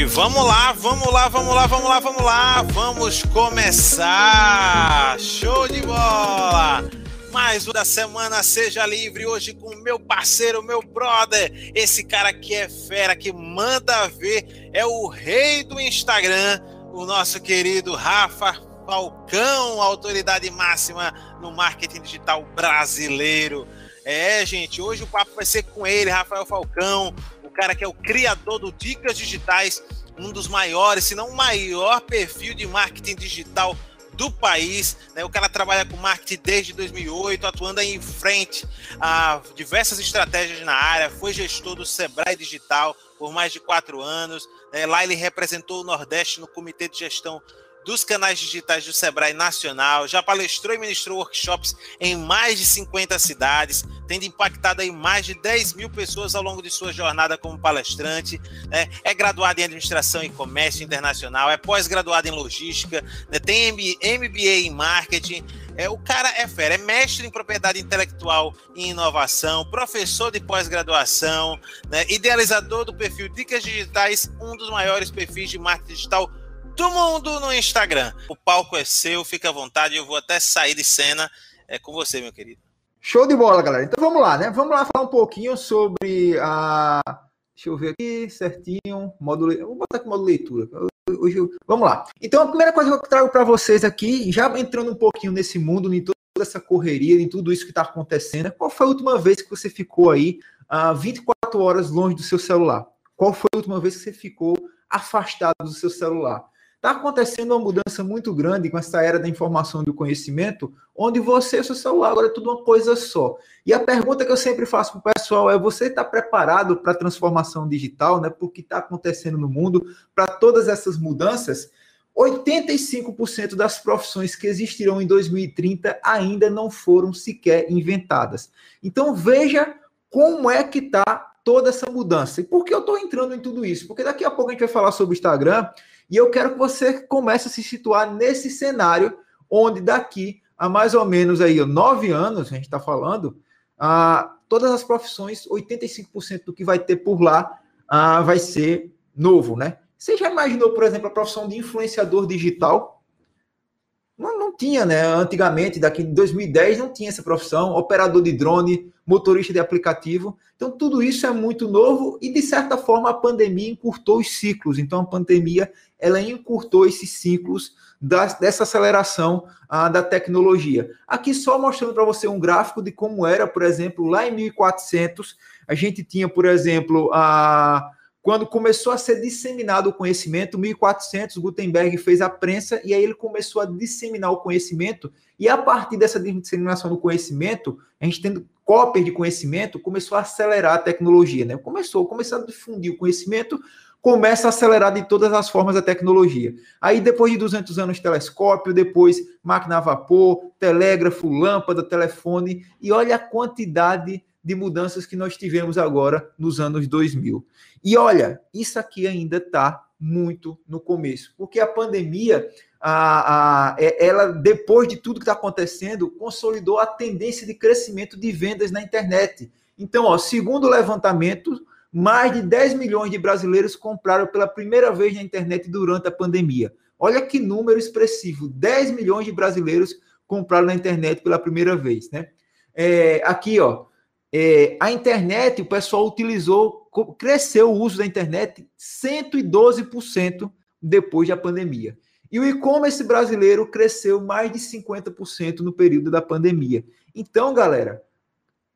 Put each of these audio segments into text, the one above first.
E vamos lá, vamos lá, vamos lá, vamos lá, vamos lá, vamos começar! Show de bola! Mais da semana Seja Livre, hoje com meu parceiro, meu brother, esse cara que é fera, que manda ver, é o rei do Instagram, o nosso querido Rafa Falcão, autoridade máxima no marketing digital brasileiro. É, gente, hoje o papo vai ser com ele, Rafael Falcão, o cara que é o criador do Dicas Digitais, um dos maiores, se não o maior perfil de marketing digital do país. Né? O cara trabalha com marketing desde 2008, atuando em frente a diversas estratégias na área, foi gestor do Sebrae Digital por mais de quatro anos. Né? Lá ele representou o Nordeste no Comitê de Gestão dos canais digitais do Sebrae Nacional, já palestrou e ministrou workshops em mais de 50 cidades, tendo impactado aí mais de 10 mil pessoas ao longo de sua jornada como palestrante. Né? É graduado em Administração e Comércio Internacional, é pós-graduado em Logística, né? tem MBA em Marketing. É, o cara é fera, é mestre em propriedade intelectual e inovação, professor de pós-graduação, né? idealizador do perfil Dicas Digitais, um dos maiores perfis de marketing digital do mundo no Instagram. O palco é seu, fica à vontade, eu vou até sair de cena. É com você, meu querido. Show de bola, galera. Então vamos lá, né? Vamos lá falar um pouquinho sobre a. Deixa eu ver aqui certinho. Vou botar aqui modo leitura. Hoje eu... Vamos lá. Então a primeira coisa que eu trago para vocês aqui, já entrando um pouquinho nesse mundo, em toda essa correria, em tudo isso que está acontecendo, é qual foi a última vez que você ficou aí uh, 24 horas longe do seu celular? Qual foi a última vez que você ficou afastado do seu celular? Está acontecendo uma mudança muito grande com essa era da informação e do conhecimento, onde você e seu celular agora é tudo uma coisa só. E a pergunta que eu sempre faço para o pessoal é: você está preparado para a transformação digital, né? Por que está acontecendo no mundo, para todas essas mudanças? 85% das profissões que existirão em 2030 ainda não foram sequer inventadas. Então veja como é que está toda essa mudança. E por que eu estou entrando em tudo isso? Porque daqui a pouco a gente vai falar sobre o Instagram e eu quero que você comece a se situar nesse cenário, onde daqui a mais ou menos aí nove anos, a gente está falando, ah, todas as profissões, 85% do que vai ter por lá ah, vai ser novo, né? Você já imaginou, por exemplo, a profissão de influenciador digital? Não, não tinha, né? Antigamente, daqui em 2010, não tinha essa profissão. Operador de drone, motorista de aplicativo. Então, tudo isso é muito novo e, de certa forma, a pandemia encurtou os ciclos. Então, a pandemia ela encurtou esses ciclos dessa aceleração ah, da tecnologia. Aqui só mostrando para você um gráfico de como era, por exemplo, lá em 1400, a gente tinha, por exemplo, a quando começou a ser disseminado o conhecimento, 1400, Gutenberg fez a prensa e aí ele começou a disseminar o conhecimento. E a partir dessa disseminação do conhecimento, a gente tendo cópias de conhecimento, começou a acelerar a tecnologia, né? Começou, começou a difundir o conhecimento, começa a acelerar de todas as formas a tecnologia. Aí, depois de 200 anos, telescópio, depois máquina a vapor, telégrafo, lâmpada, telefone, e olha a quantidade de mudanças que nós tivemos agora nos anos 2000. E olha, isso aqui ainda está muito no começo, porque a pandemia, a, a, é, ela depois de tudo que está acontecendo, consolidou a tendência de crescimento de vendas na internet. Então, ó, segundo o levantamento, mais de 10 milhões de brasileiros compraram pela primeira vez na internet durante a pandemia. Olha que número expressivo: 10 milhões de brasileiros compraram na internet pela primeira vez, né? É, aqui, ó, é, a internet, o pessoal utilizou, cresceu o uso da internet 112% depois da pandemia. E o e-commerce brasileiro cresceu mais de 50% no período da pandemia. Então, galera,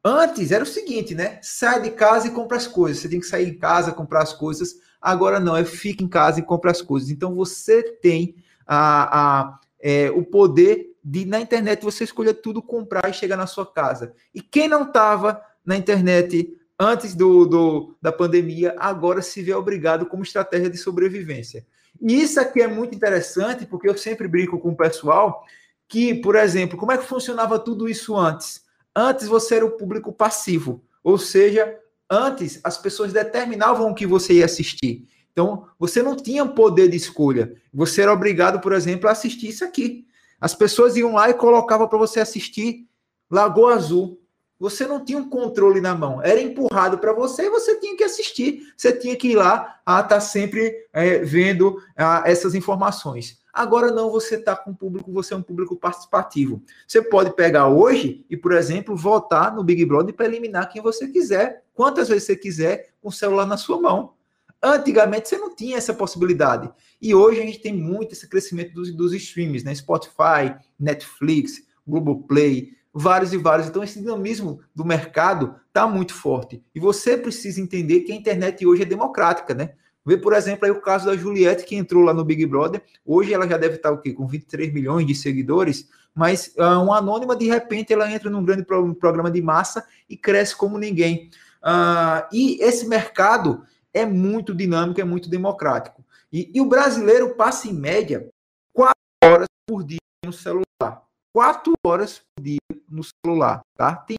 antes era o seguinte, né? Sai de casa e compra as coisas. Você tem que sair de casa, comprar as coisas. Agora não, é fica em casa e compra as coisas. Então você tem a, a é, o poder de na internet você escolher tudo, comprar e chegar na sua casa. E quem não estava na internet antes do, do, da pandemia, agora se vê obrigado como estratégia de sobrevivência. E isso aqui é muito interessante, porque eu sempre brinco com o pessoal que, por exemplo, como é que funcionava tudo isso antes? Antes você era o público passivo, ou seja, antes as pessoas determinavam o que você ia assistir. Então, você não tinha poder de escolha. Você era obrigado, por exemplo, a assistir isso aqui. As pessoas iam lá e colocavam para você assistir Lagoa Azul. Você não tinha um controle na mão, era empurrado para você e você tinha que assistir, você tinha que ir lá estar tá sempre é, vendo a, essas informações. Agora não, você está com o público, você é um público participativo. Você pode pegar hoje e, por exemplo, votar no Big Brother para eliminar quem você quiser, quantas vezes você quiser, com o celular na sua mão. Antigamente você não tinha essa possibilidade. E hoje a gente tem muito esse crescimento dos, dos streams, né? Spotify, Netflix, Globoplay, vários e vários. Então, esse dinamismo do mercado está muito forte. E você precisa entender que a internet hoje é democrática, né? Vê, por exemplo, aí o caso da Juliette, que entrou lá no Big Brother. Hoje ela já deve estar o quê? com 23 milhões de seguidores, mas uh, uma anônima, de repente, ela entra num grande pro programa de massa e cresce como ninguém. Uh, e esse mercado é muito dinâmico, é muito democrático. E, e o brasileiro passa, em média, quatro horas por dia no celular quatro horas por dia no celular, tá? Tem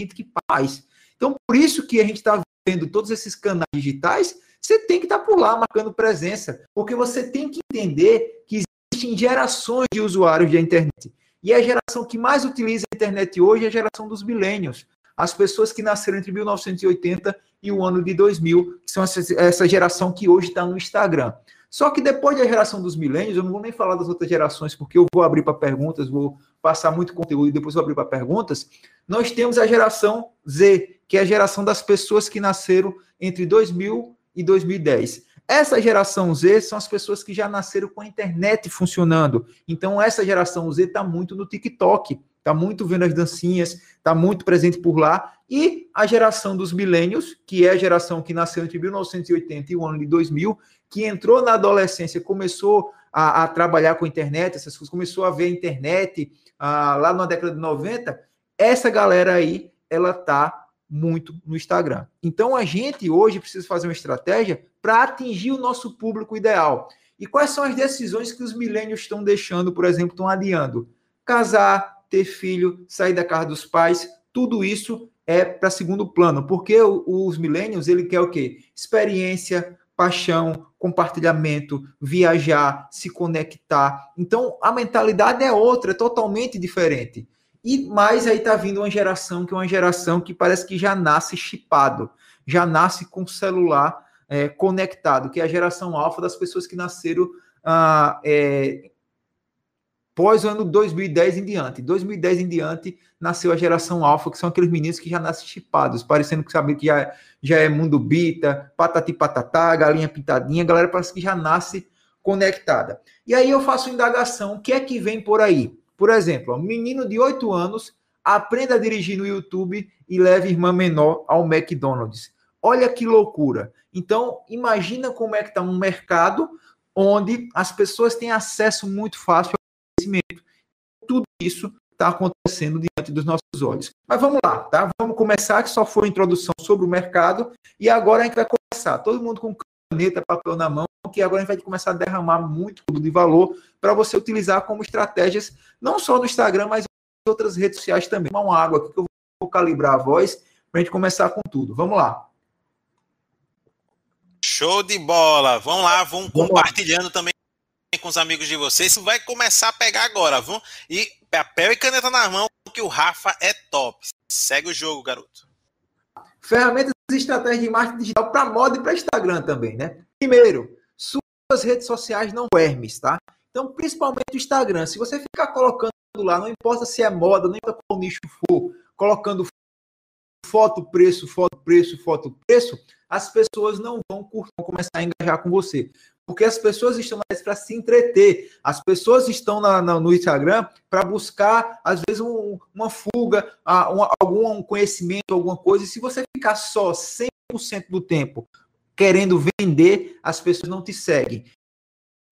gente que faz. Então, por isso que a gente está vendo todos esses canais digitais, você tem que estar tá por lá marcando presença, porque você tem que entender que existem gerações de usuários da internet. E a geração que mais utiliza a internet hoje é a geração dos milênios. As pessoas que nasceram entre 1980 e o ano de 2000, que são essa, essa geração que hoje está no Instagram. Só que depois da geração dos milênios, eu não vou nem falar das outras gerações, porque eu vou abrir para perguntas, vou passar muito conteúdo e depois vou abrir para perguntas. Nós temos a geração Z, que é a geração das pessoas que nasceram entre 2000 e 2010. Essa geração Z são as pessoas que já nasceram com a internet funcionando. Então, essa geração Z está muito no TikTok, está muito vendo as dancinhas, está muito presente por lá. E a geração dos milênios, que é a geração que nasceu entre 1980 e o ano de 2000, que entrou na adolescência, começou a, a trabalhar com a internet, essas coisas, começou a ver a internet ah, lá na década de 90, essa galera aí, ela tá muito no Instagram. Então a gente hoje precisa fazer uma estratégia para atingir o nosso público ideal. E quais são as decisões que os milênios estão deixando, por exemplo, estão adiando? Casar, ter filho, sair da casa dos pais, tudo isso é para segundo plano, porque os milênios ele quer o quê? Experiência, paixão, compartilhamento, viajar, se conectar. Então, a mentalidade é outra, é totalmente diferente. E mais aí tá vindo uma geração que é uma geração que parece que já nasce chipado, já nasce com celular é, conectado, que é a geração alfa das pessoas que nasceram ah, é, pós o ano 2010 em diante. 2010 em diante nasceu a geração alfa, que são aqueles meninos que já nascem chipados, parecendo que sabe que já, já é mundo bita, patati patatá, galinha pintadinha, a galera parece que já nasce conectada. E aí eu faço indagação, o que é que vem por aí? Por exemplo, um menino de 8 anos aprenda a dirigir no YouTube e leve irmã menor ao McDonald's. Olha que loucura. Então, imagina como é que está um mercado onde as pessoas têm acesso muito fácil conhecimento. Tudo isso está acontecendo diante dos nossos olhos. Mas vamos lá, tá? Vamos começar, que só foi a introdução sobre o mercado, e agora a gente vai começar. Todo mundo com caneta, papel na mão, que agora a gente vai começar a derramar muito de valor para você utilizar como estratégias, não só no Instagram, mas em outras redes sociais também. Uma água aqui que eu vou calibrar a voz para a gente começar com tudo. Vamos lá. Show de bola! Vamos lá, vamos, vamos compartilhando lá. também com os amigos de vocês. Isso vai começar a pegar agora, viu? E papel e caneta na mão, que o Rafa é top. Segue o jogo, garoto. Ferramentas e estratégias de marketing digital para moda e para Instagram também, né? Primeiro, suas redes sociais não Hermes, tá? Então, principalmente o Instagram. Se você ficar colocando lá, não importa se é moda, não importa qual nicho for, colocando foto, preço, foto, preço, foto, preço, as pessoas não vão curtir, começar a engajar com você porque as pessoas estão mais para se entreter. As pessoas estão na, na, no Instagram para buscar, às vezes, um, uma fuga, um, algum conhecimento, alguma coisa. E se você ficar só 100% do tempo querendo vender, as pessoas não te seguem.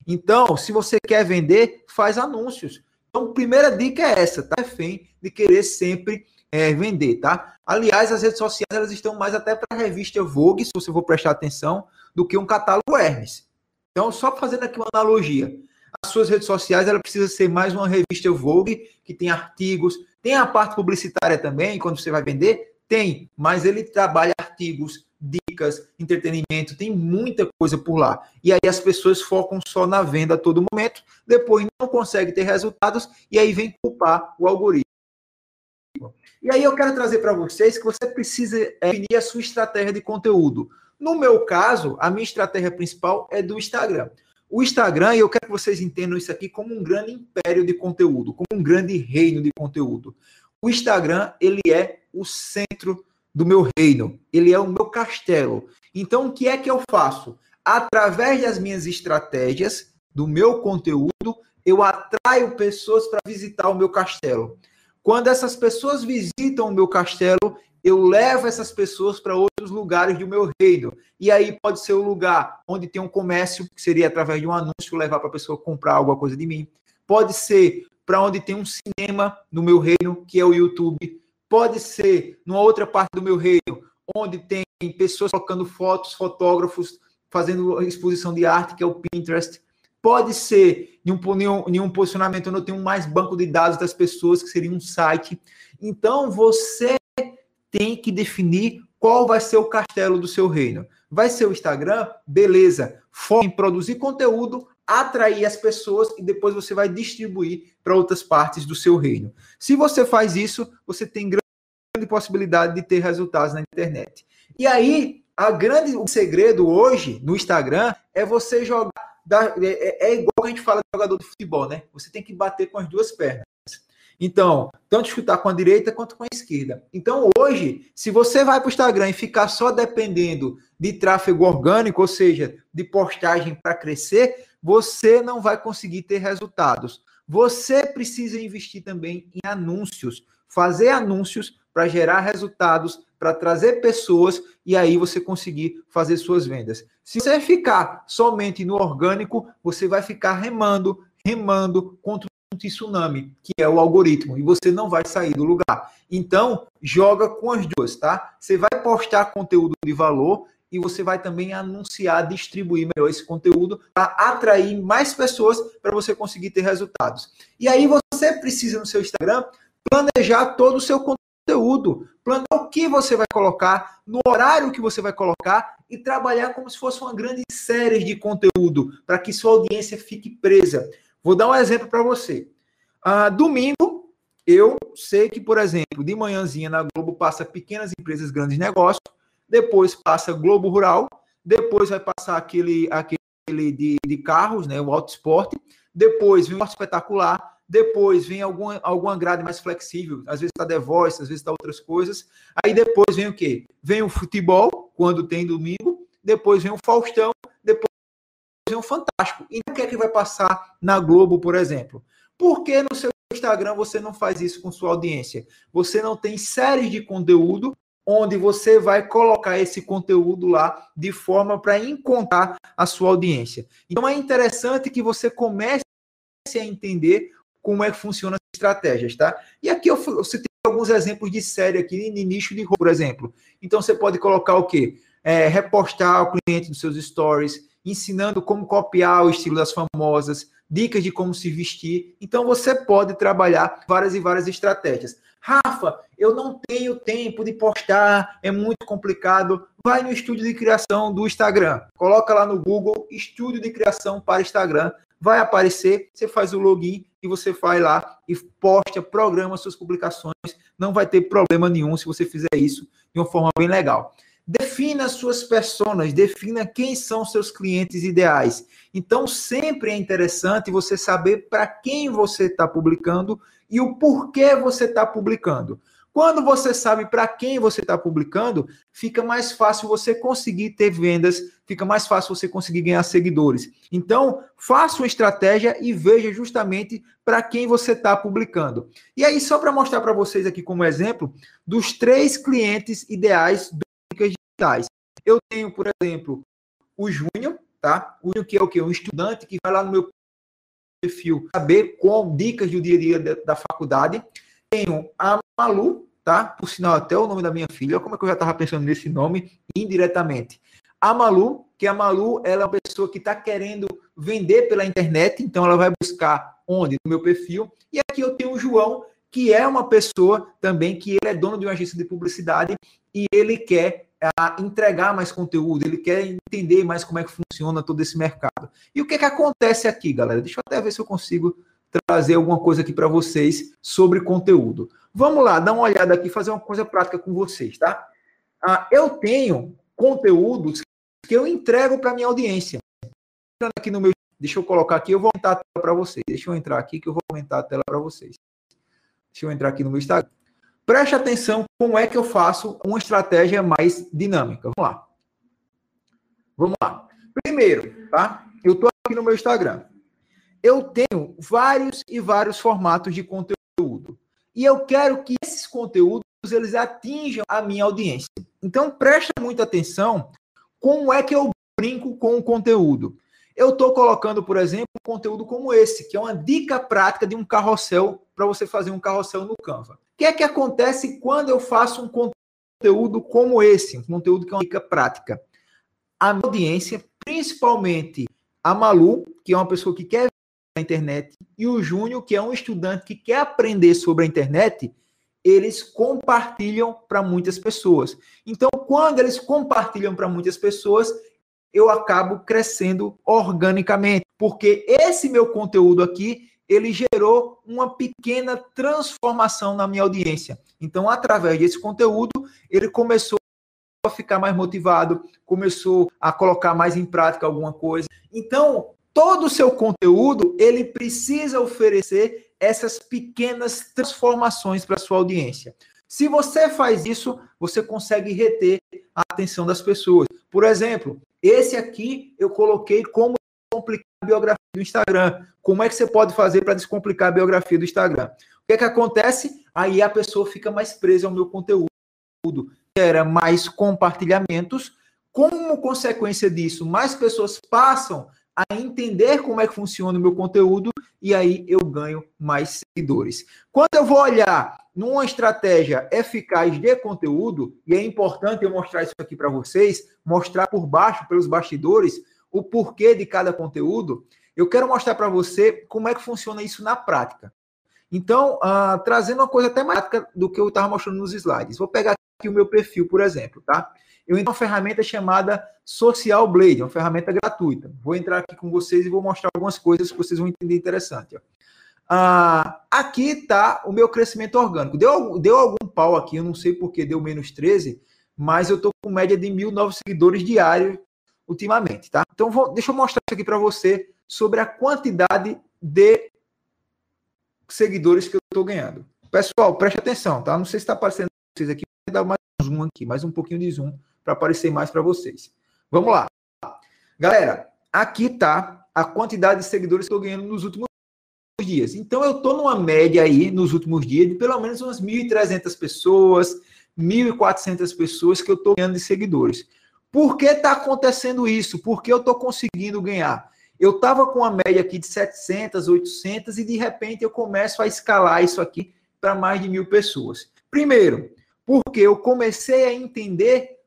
Então, se você quer vender, faz anúncios. Então, primeira dica é essa, tá? Refém de querer sempre é, vender, tá? Aliás, as redes sociais elas estão mais até para a revista Vogue, se você for prestar atenção, do que um catálogo Hermes. Então, só fazendo aqui uma analogia, as suas redes sociais ela precisa ser mais uma revista Vogue, que tem artigos, tem a parte publicitária também, quando você vai vender, tem, mas ele trabalha artigos, dicas, entretenimento, tem muita coisa por lá. E aí as pessoas focam só na venda a todo momento, depois não consegue ter resultados e aí vem culpar o algoritmo. E aí eu quero trazer para vocês que você precisa é, definir a sua estratégia de conteúdo. No meu caso, a minha estratégia principal é do Instagram. O Instagram, e eu quero que vocês entendam isso aqui como um grande império de conteúdo, como um grande reino de conteúdo. O Instagram, ele é o centro do meu reino, ele é o meu castelo. Então, o que é que eu faço? Através das minhas estratégias, do meu conteúdo, eu atraio pessoas para visitar o meu castelo. Quando essas pessoas visitam o meu castelo, eu levo essas pessoas para outros lugares do meu reino. E aí pode ser o lugar onde tem um comércio, que seria através de um anúncio levar para a pessoa comprar alguma coisa de mim. Pode ser para onde tem um cinema no meu reino, que é o YouTube. Pode ser numa outra parte do meu reino, onde tem pessoas colocando fotos, fotógrafos fazendo exposição de arte, que é o Pinterest. Pode ser em um, em um posicionamento onde eu tenho mais banco de dados das pessoas, que seria um site. Então, você tem que definir qual vai ser o castelo do seu reino. Vai ser o Instagram? Beleza. Foque em produzir conteúdo, atrair as pessoas e depois você vai distribuir para outras partes do seu reino. Se você faz isso, você tem grande possibilidade de ter resultados na internet. E aí, a grande o segredo hoje no Instagram é você jogar. É, é igual a gente fala de jogador de futebol, né? Você tem que bater com as duas pernas. Então, tanto chutar com a direita quanto com a esquerda. Então, hoje, se você vai para o Instagram e ficar só dependendo de tráfego orgânico, ou seja, de postagem para crescer, você não vai conseguir ter resultados. Você precisa investir também em anúncios, fazer anúncios para gerar resultados, para trazer pessoas e aí você conseguir fazer suas vendas. Se você ficar somente no orgânico, você vai ficar remando, remando contra tsunami, que é o algoritmo, e você não vai sair do lugar. Então, joga com as duas, tá? Você vai postar conteúdo de valor e você vai também anunciar, distribuir melhor esse conteúdo para atrair mais pessoas para você conseguir ter resultados. E aí você precisa no seu Instagram planejar todo o seu conteúdo, planejar o que você vai colocar, no horário que você vai colocar e trabalhar como se fosse uma grande série de conteúdo para que sua audiência fique presa. Vou dar um exemplo para você. Ah, domingo, eu sei que, por exemplo, de manhãzinha na Globo passa pequenas empresas, grandes negócios, depois passa Globo Rural, depois vai passar aquele, aquele de, de carros, né, o auto esporte, depois vem o espetacular, depois vem alguma, alguma grade mais flexível, às vezes está The Voice, às vezes está outras coisas. Aí depois vem o quê? Vem o futebol, quando tem domingo, depois vem o Faustão, depois um fantástico. E o que é que vai passar na Globo, por exemplo? Por que no seu Instagram você não faz isso com sua audiência? Você não tem séries de conteúdo onde você vai colocar esse conteúdo lá de forma para encontrar a sua audiência. Então é interessante que você comece a entender como é que funciona as estratégias, tá? E aqui eu, eu citei alguns exemplos de série aqui de nicho de roupa, por exemplo. Então você pode colocar o quê? É, repostar o cliente nos seus stories, ensinando como copiar o estilo das famosas, dicas de como se vestir. Então você pode trabalhar várias e várias estratégias. Rafa, eu não tenho tempo de postar, é muito complicado. Vai no estúdio de criação do Instagram. Coloca lá no Google Estúdio de Criação para Instagram. Vai aparecer, você faz o login e você vai lá e posta, programa suas publicações. Não vai ter problema nenhum se você fizer isso de uma forma bem legal. Defina suas personas, defina quem são seus clientes ideais. Então, sempre é interessante você saber para quem você está publicando e o porquê você está publicando. Quando você sabe para quem você está publicando, fica mais fácil você conseguir ter vendas, fica mais fácil você conseguir ganhar seguidores. Então, faça uma estratégia e veja justamente para quem você está publicando. E aí, só para mostrar para vocês aqui como exemplo, dos três clientes ideais do digitais. Eu tenho, por exemplo, o Júnior, tá? O Júnior que é o quê? Um estudante que vai lá no meu perfil saber com dicas do dia a dia da faculdade. Tenho a Malu, tá? Por sinal, até o nome da minha filha. Como é que eu já estava pensando nesse nome indiretamente? A Malu, que a Malu, ela é uma pessoa que está querendo vender pela internet, então ela vai buscar onde? No meu perfil. E aqui eu tenho o João, que é uma pessoa também que ele é dono de uma agência de publicidade e ele quer a entregar mais conteúdo, ele quer entender mais como é que funciona todo esse mercado. E o que, é que acontece aqui, galera? Deixa eu até ver se eu consigo trazer alguma coisa aqui para vocês sobre conteúdo. Vamos lá, dar uma olhada aqui, fazer uma coisa prática com vocês, tá? Ah, eu tenho conteúdos que eu entrego para minha audiência. Aqui no meu, deixa eu colocar aqui, eu vou aumentar a tela para vocês. Deixa eu entrar aqui que eu vou aumentar a tela para vocês. Deixa eu entrar aqui no meu Instagram. Preste atenção como é que eu faço uma estratégia mais dinâmica. Vamos lá. Vamos lá. Primeiro, tá? Eu estou aqui no meu Instagram. Eu tenho vários e vários formatos de conteúdo. E eu quero que esses conteúdos eles atinjam a minha audiência. Então, preste muita atenção como é que eu brinco com o conteúdo. Eu estou colocando, por exemplo, um conteúdo como esse, que é uma dica prática de um carrossel para você fazer um carrossel no Canva. Que é que acontece quando eu faço um conteúdo como esse, um conteúdo que é uma dica prática? A minha audiência, principalmente a Malu, que é uma pessoa que quer a internet, e o Júnior, que é um estudante que quer aprender sobre a internet, eles compartilham para muitas pessoas. Então, quando eles compartilham para muitas pessoas, eu acabo crescendo organicamente, porque esse meu conteúdo aqui, ele gerou uma pequena transformação na minha audiência. Então, através desse conteúdo, ele começou a ficar mais motivado, começou a colocar mais em prática alguma coisa. Então, todo o seu conteúdo, ele precisa oferecer essas pequenas transformações para sua audiência. Se você faz isso, você consegue reter a atenção das pessoas. Por exemplo, esse aqui eu coloquei como descomplicar a biografia do Instagram. Como é que você pode fazer para descomplicar a biografia do Instagram? O que é que acontece? Aí a pessoa fica mais presa ao meu conteúdo. Gera mais compartilhamentos. Como consequência disso, mais pessoas passam a entender como é que funciona o meu conteúdo e aí eu ganho mais seguidores. Quando eu vou olhar numa estratégia eficaz de conteúdo, e é importante eu mostrar isso aqui para vocês, mostrar por baixo, pelos bastidores, o porquê de cada conteúdo, eu quero mostrar para você como é que funciona isso na prática. Então, uh, trazendo uma coisa até mais do que eu estava mostrando nos slides. Vou pegar aqui o meu perfil, por exemplo, tá? eu entro uma ferramenta chamada Social Blade, uma ferramenta gratuita. Vou entrar aqui com vocês e vou mostrar algumas coisas que vocês vão entender interessante. Ó. Ah, aqui está o meu crescimento orgânico. Deu, deu algum pau aqui, eu não sei porque deu menos 13, mas eu estou com média de mil novos seguidores diários ultimamente, tá? Então, vou, deixa eu mostrar isso aqui para você sobre a quantidade de seguidores que eu estou ganhando. Pessoal, preste atenção, tá? Não sei se está aparecendo vocês aqui, vou dar mais zoom aqui, mais um pouquinho de zoom para aparecer mais para vocês. Vamos lá. Galera, aqui está a quantidade de seguidores que eu ganhando nos últimos dias. Então, eu estou numa média aí, nos últimos dias, de pelo menos umas 1.300 pessoas, 1.400 pessoas que eu estou ganhando de seguidores. Por que está acontecendo isso? Por que eu estou conseguindo ganhar? Eu estava com uma média aqui de 700, 800 e de repente eu começo a escalar isso aqui para mais de mil pessoas. Primeiro, porque eu comecei a entender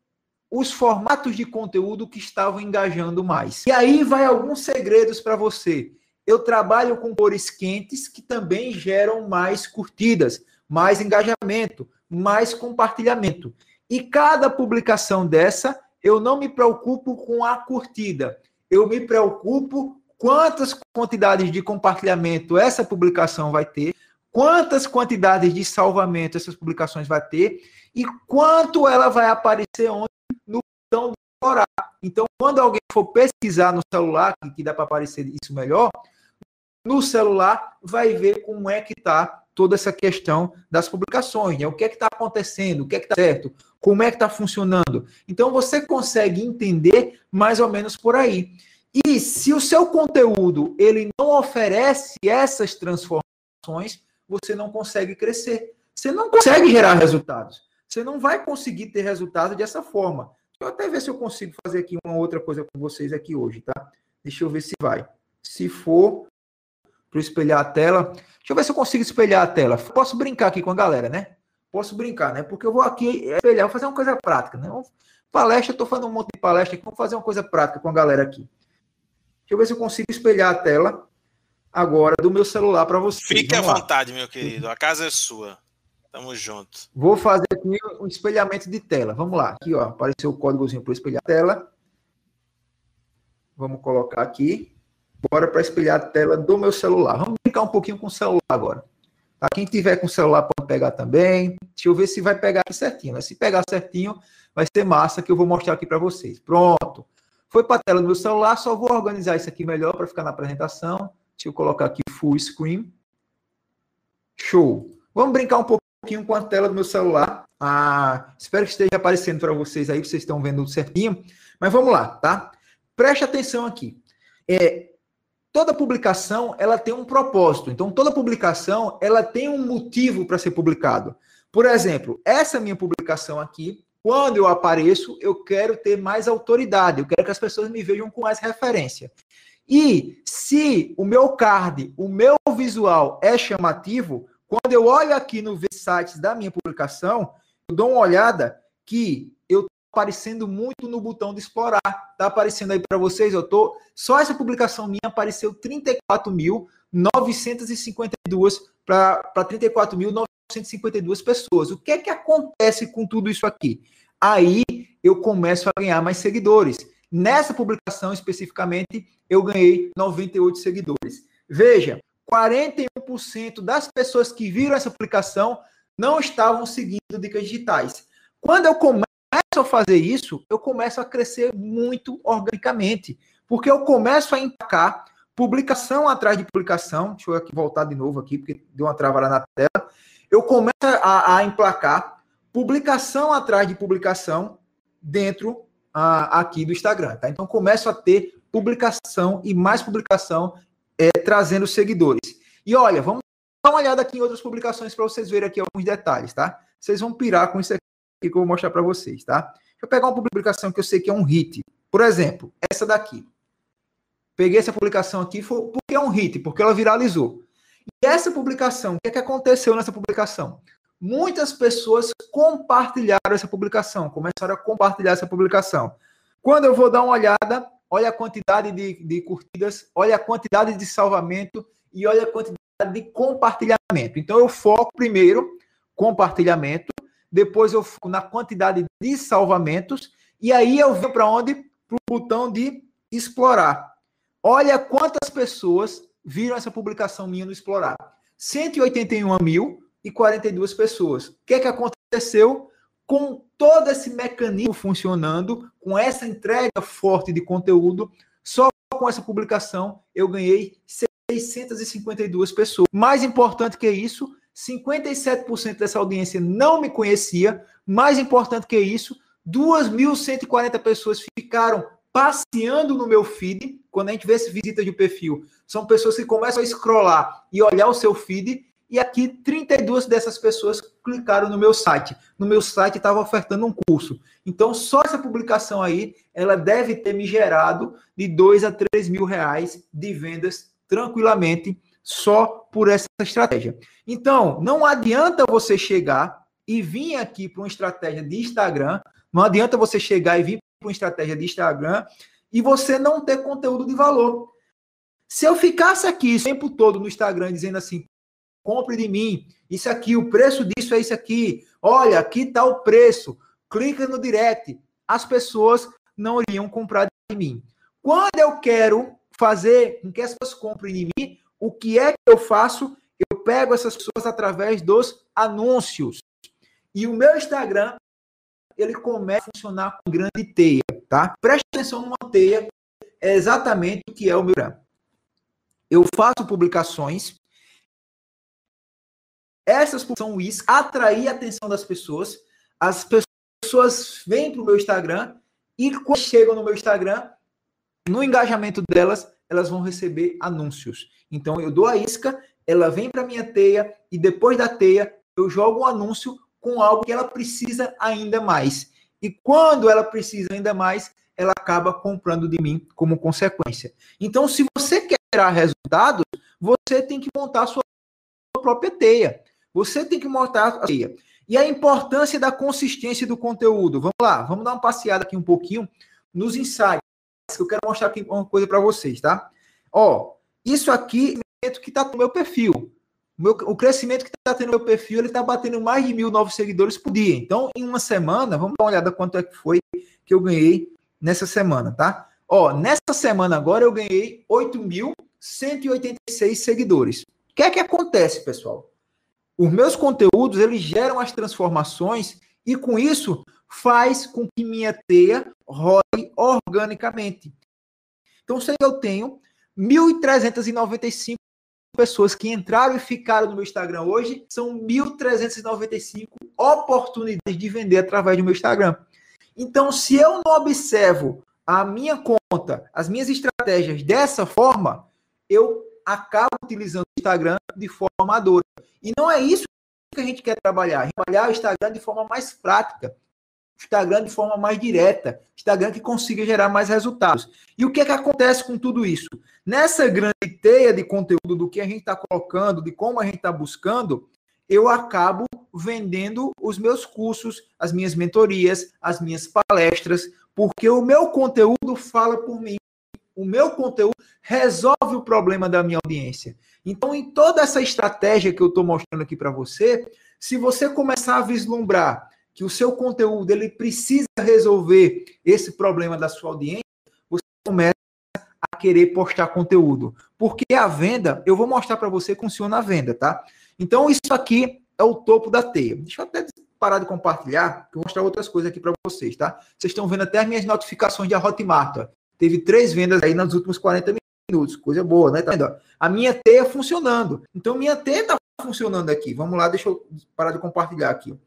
os formatos de conteúdo que estavam engajando mais. E aí vai alguns segredos para você. Eu trabalho com cores quentes que também geram mais curtidas, mais engajamento, mais compartilhamento. E cada publicação dessa, eu não me preocupo com a curtida. Eu me preocupo quantas quantidades de compartilhamento essa publicação vai ter, quantas quantidades de salvamento essas publicações vai ter e quanto ela vai aparecer onde então decorar. Então, quando alguém for pesquisar no celular, que dá para aparecer isso melhor, no celular vai ver como é que está toda essa questão das publicações, né? O que é que está acontecendo, o que é que está certo, como é que está funcionando. Então você consegue entender mais ou menos por aí. E se o seu conteúdo ele não oferece essas transformações, você não consegue crescer. Você não consegue gerar resultados. Você não vai conseguir ter resultado dessa forma. Deixa eu até ver se eu consigo fazer aqui uma outra coisa com vocês aqui hoje, tá? Deixa eu ver se vai. Se for para espelhar a tela, deixa eu ver se eu consigo espelhar a tela. Posso brincar aqui com a galera, né? Posso brincar, né? Porque eu vou aqui espelhar, vou fazer uma coisa prática, né? Palestra, estou fazendo um monte de palestra aqui, vamos fazer uma coisa prática com a galera aqui. Deixa eu ver se eu consigo espelhar a tela agora do meu celular para vocês. Fique à vontade, meu querido. A casa é sua. Tamo junto. Vou fazer aqui um espelhamento de tela. Vamos lá. Aqui, ó, apareceu o códigozinho para espelhar a tela. Vamos colocar aqui. Bora para espelhar a tela do meu celular. Vamos brincar um pouquinho com o celular agora. Tá? Quem tiver com o celular pode pegar também. Deixa eu ver se vai pegar certinho. Né? Se pegar certinho, vai ser massa que eu vou mostrar aqui para vocês. Pronto. Foi para a tela do meu celular, só vou organizar isso aqui melhor para ficar na apresentação. Deixa eu colocar aqui full screen. Show. Vamos brincar um pouquinho com a tela do meu celular. Ah, espero que esteja aparecendo para vocês aí, vocês estão vendo certinho. Mas vamos lá, tá? Preste atenção aqui. É, toda publicação ela tem um propósito. Então, toda publicação ela tem um motivo para ser publicado. Por exemplo, essa minha publicação aqui, quando eu apareço, eu quero ter mais autoridade, eu quero que as pessoas me vejam com mais referência. E se o meu card, o meu visual é chamativo, quando eu olho aqui no sites da minha publicação, eu dou uma olhada que aparecendo muito no botão de explorar. Tá aparecendo aí para vocês, eu tô só essa publicação minha apareceu 34.952 para 34.952 pessoas. O que é que acontece com tudo isso aqui? Aí eu começo a ganhar mais seguidores. Nessa publicação especificamente, eu ganhei 98 seguidores. Veja, 41% das pessoas que viram essa publicação não estavam seguindo dicas digitais. Quando eu começo a fazer isso, eu começo a crescer muito organicamente, porque eu começo a empacar publicação atrás de publicação. Deixa eu aqui voltar de novo aqui, porque deu uma travada na tela. Eu começo a, a emplacar publicação atrás de publicação dentro a, aqui do Instagram. Tá? Então, começo a ter publicação e mais publicação é, trazendo seguidores. E olha, vamos dar uma olhada aqui em outras publicações para vocês verem aqui alguns detalhes, tá? Vocês vão pirar com isso aqui que eu vou mostrar para vocês, tá? Deixa eu pegar uma publicação que eu sei que é um hit. Por exemplo, essa daqui. Peguei essa publicação aqui porque é um hit, porque ela viralizou. E essa publicação, o que, é que aconteceu nessa publicação? Muitas pessoas compartilharam essa publicação, começaram a compartilhar essa publicação. Quando eu vou dar uma olhada, olha a quantidade de, de curtidas, olha a quantidade de salvamento e olha a quantidade de compartilhamento. Então eu foco primeiro compartilhamento, depois eu foco na quantidade de salvamentos e aí eu venho para onde? Para o botão de explorar. Olha quantas pessoas viram essa publicação minha no explorar. 181.042 pessoas. O que é que aconteceu? Com todo esse mecanismo funcionando, com essa entrega forte de conteúdo, só com essa publicação eu ganhei 652 pessoas. Mais importante que isso, 57% dessa audiência não me conhecia. Mais importante que isso, 2.140 pessoas ficaram passeando no meu feed. Quando a gente vê essa visita de perfil, são pessoas que começam a scrollar e olhar o seu feed. E aqui, 32 dessas pessoas clicaram no meu site. No meu site estava ofertando um curso. Então, só essa publicação aí, ela deve ter me gerado de 2 a 3 mil reais de vendas tranquilamente só por essa estratégia. Então, não adianta você chegar e vir aqui para uma estratégia de Instagram, não adianta você chegar e vir para uma estratégia de Instagram e você não ter conteúdo de valor. Se eu ficasse aqui o tempo todo no Instagram dizendo assim, compre de mim, isso aqui, o preço disso é isso aqui, olha, aqui está o preço, clica no direct, as pessoas não iriam comprar de mim. Quando eu quero fazer com que as pessoas comprem de mim, o que é que eu faço? Eu pego essas pessoas através dos anúncios. E o meu Instagram, ele começa a funcionar com grande teia, tá? Preste atenção numa teia, é exatamente o que é o meu Instagram. Eu faço publicações, essas são isso, atrair a atenção das pessoas, as pessoas vêm para o meu Instagram e quando chegam no meu Instagram, no engajamento delas, elas vão receber anúncios. Então eu dou a isca, ela vem para minha teia e depois da teia eu jogo um anúncio com algo que ela precisa ainda mais. E quando ela precisa ainda mais, ela acaba comprando de mim como consequência. Então, se você quer resultados, você tem que montar a sua própria teia. Você tem que montar a teia. E a importância da consistência do conteúdo. Vamos lá, vamos dar uma passeada aqui um pouquinho nos insights que eu quero mostrar aqui uma coisa para vocês, tá? Ó, isso aqui é que está no meu perfil. O, meu, o crescimento que está tendo meu perfil, ele está batendo mais de mil novos seguidores por dia. Então, em uma semana, vamos dar uma olhada quanto é que foi que eu ganhei nessa semana, tá? Ó, nessa semana agora eu ganhei 8.186 seguidores. O que é que acontece, pessoal? Os meus conteúdos, eles geram as transformações e com isso faz com que minha teia rode organicamente. Então, se eu tenho 1.395 pessoas que entraram e ficaram no meu Instagram hoje, são 1.395 oportunidades de vender através do meu Instagram. Então, se eu não observo a minha conta, as minhas estratégias dessa forma, eu acabo utilizando o Instagram de forma amadora. E não é isso que a gente quer trabalhar. Trabalhar o Instagram de forma mais prática. Instagram de forma mais direta, Instagram que consiga gerar mais resultados. E o que é que acontece com tudo isso? Nessa grande teia de conteúdo do que a gente está colocando, de como a gente está buscando, eu acabo vendendo os meus cursos, as minhas mentorias, as minhas palestras, porque o meu conteúdo fala por mim. O meu conteúdo resolve o problema da minha audiência. Então, em toda essa estratégia que eu estou mostrando aqui para você, se você começar a vislumbrar que o seu conteúdo ele precisa resolver esse problema da sua audiência, você começa a querer postar conteúdo. Porque a venda, eu vou mostrar para você como funciona a venda, tá? Então, isso aqui é o topo da teia. Deixa eu até parar de compartilhar, que eu vou mostrar outras coisas aqui para vocês, tá? Vocês estão vendo até as minhas notificações de Hotmart. Ó. Teve três vendas aí nos últimos 40 minutos. Coisa boa, né? Tá vendo? A minha teia funcionando. Então, minha teia está funcionando aqui. Vamos lá, deixa eu parar de compartilhar aqui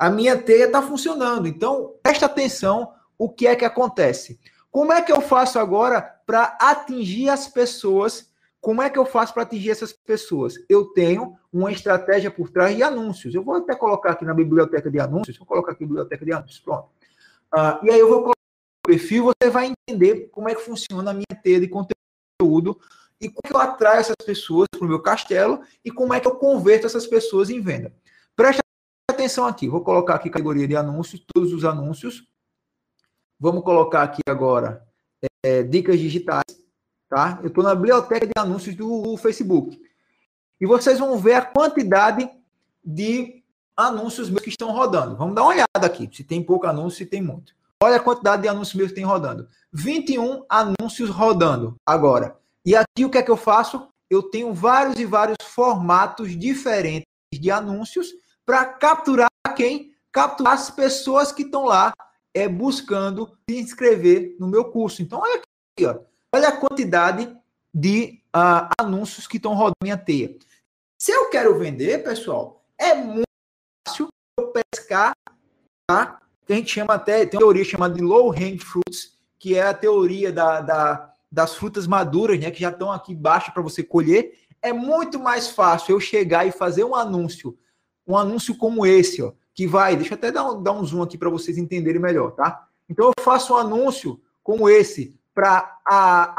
a minha teia está funcionando. Então, presta atenção o que é que acontece. Como é que eu faço agora para atingir as pessoas? Como é que eu faço para atingir essas pessoas? Eu tenho uma estratégia por trás de anúncios. Eu vou até colocar aqui na biblioteca de anúncios. Vou colocar aqui biblioteca de anúncios. Pronto. Uh, e aí eu vou colocar o perfil. Você vai entender como é que funciona a minha teia de conteúdo e como é que eu atraio essas pessoas para o meu castelo e como é que eu converto essas pessoas em venda. Atenção aqui, vou colocar aqui categoria de anúncios, todos os anúncios. Vamos colocar aqui agora é, dicas digitais, tá? Eu estou na biblioteca de anúncios do Facebook. E vocês vão ver a quantidade de anúncios meus que estão rodando. Vamos dar uma olhada aqui, se tem pouco anúncio, se tem muito. Olha a quantidade de anúncios meus que tem rodando. 21 anúncios rodando agora. E aqui o que é que eu faço? Eu tenho vários e vários formatos diferentes de anúncios para capturar quem? Capturar as pessoas que estão lá é, buscando se inscrever no meu curso. Então, olha aqui, ó, olha a quantidade de uh, anúncios que estão rodando minha teia. Se eu quero vender, pessoal, é muito fácil eu pescar, tá? A gente chama até, tem uma teoria chamada de low hang fruits, que é a teoria da, da, das frutas maduras, né? Que já estão aqui embaixo para você colher. É muito mais fácil eu chegar e fazer um anúncio um anúncio como esse, ó, que vai, deixa eu até dar um, dar um zoom aqui para vocês entenderem melhor, tá? Então eu faço um anúncio como esse para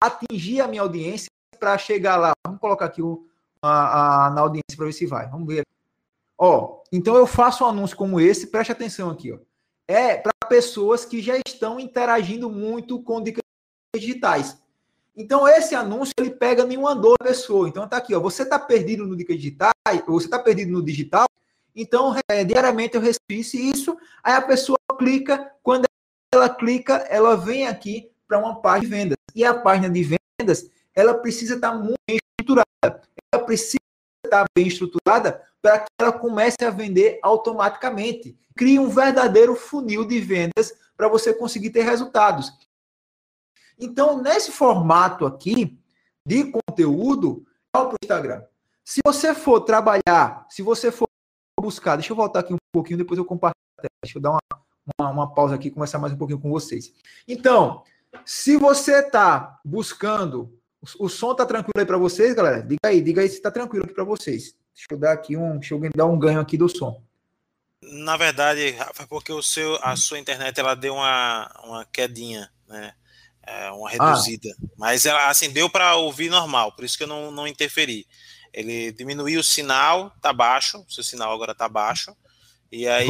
atingir a minha audiência, para chegar lá. Vamos colocar aqui o, a, a, na audiência para ver se vai. Vamos ver. Ó, então eu faço um anúncio como esse, preste atenção aqui, ó. É para pessoas que já estão interagindo muito com dicas digitais. Então, esse anúncio ele pega nenhuma dor da pessoa. Então, tá aqui, ó. Você está perdido no digital, você está perdido no digital. Então, é, diariamente eu restrice isso. Aí a pessoa clica. Quando ela clica, ela vem aqui para uma página de vendas. E a página de vendas, ela precisa estar tá muito bem estruturada. Ela precisa estar tá bem estruturada para que ela comece a vender automaticamente. Crie um verdadeiro funil de vendas para você conseguir ter resultados. Então, nesse formato aqui de conteúdo, para o Instagram. Se você for trabalhar, se você for buscar, deixa eu voltar aqui um pouquinho, depois eu compartilho. Deixa eu dar uma, uma, uma pausa aqui e conversar mais um pouquinho com vocês. Então, se você está buscando, o, som está tranquilo aí para vocês, galera? Diga aí, diga aí se está tranquilo aqui para vocês. Deixa eu dar aqui um, deixa eu dar um ganho aqui do som. Na verdade, Rafa, porque o seu, a sua internet ela deu uma, uma quedinha, né? É, uma reduzida. Ah. Mas ela assim deu para ouvir normal, por isso que eu não, não interferi. Ele diminuiu o sinal, tá baixo, seu sinal agora tá baixo. E aí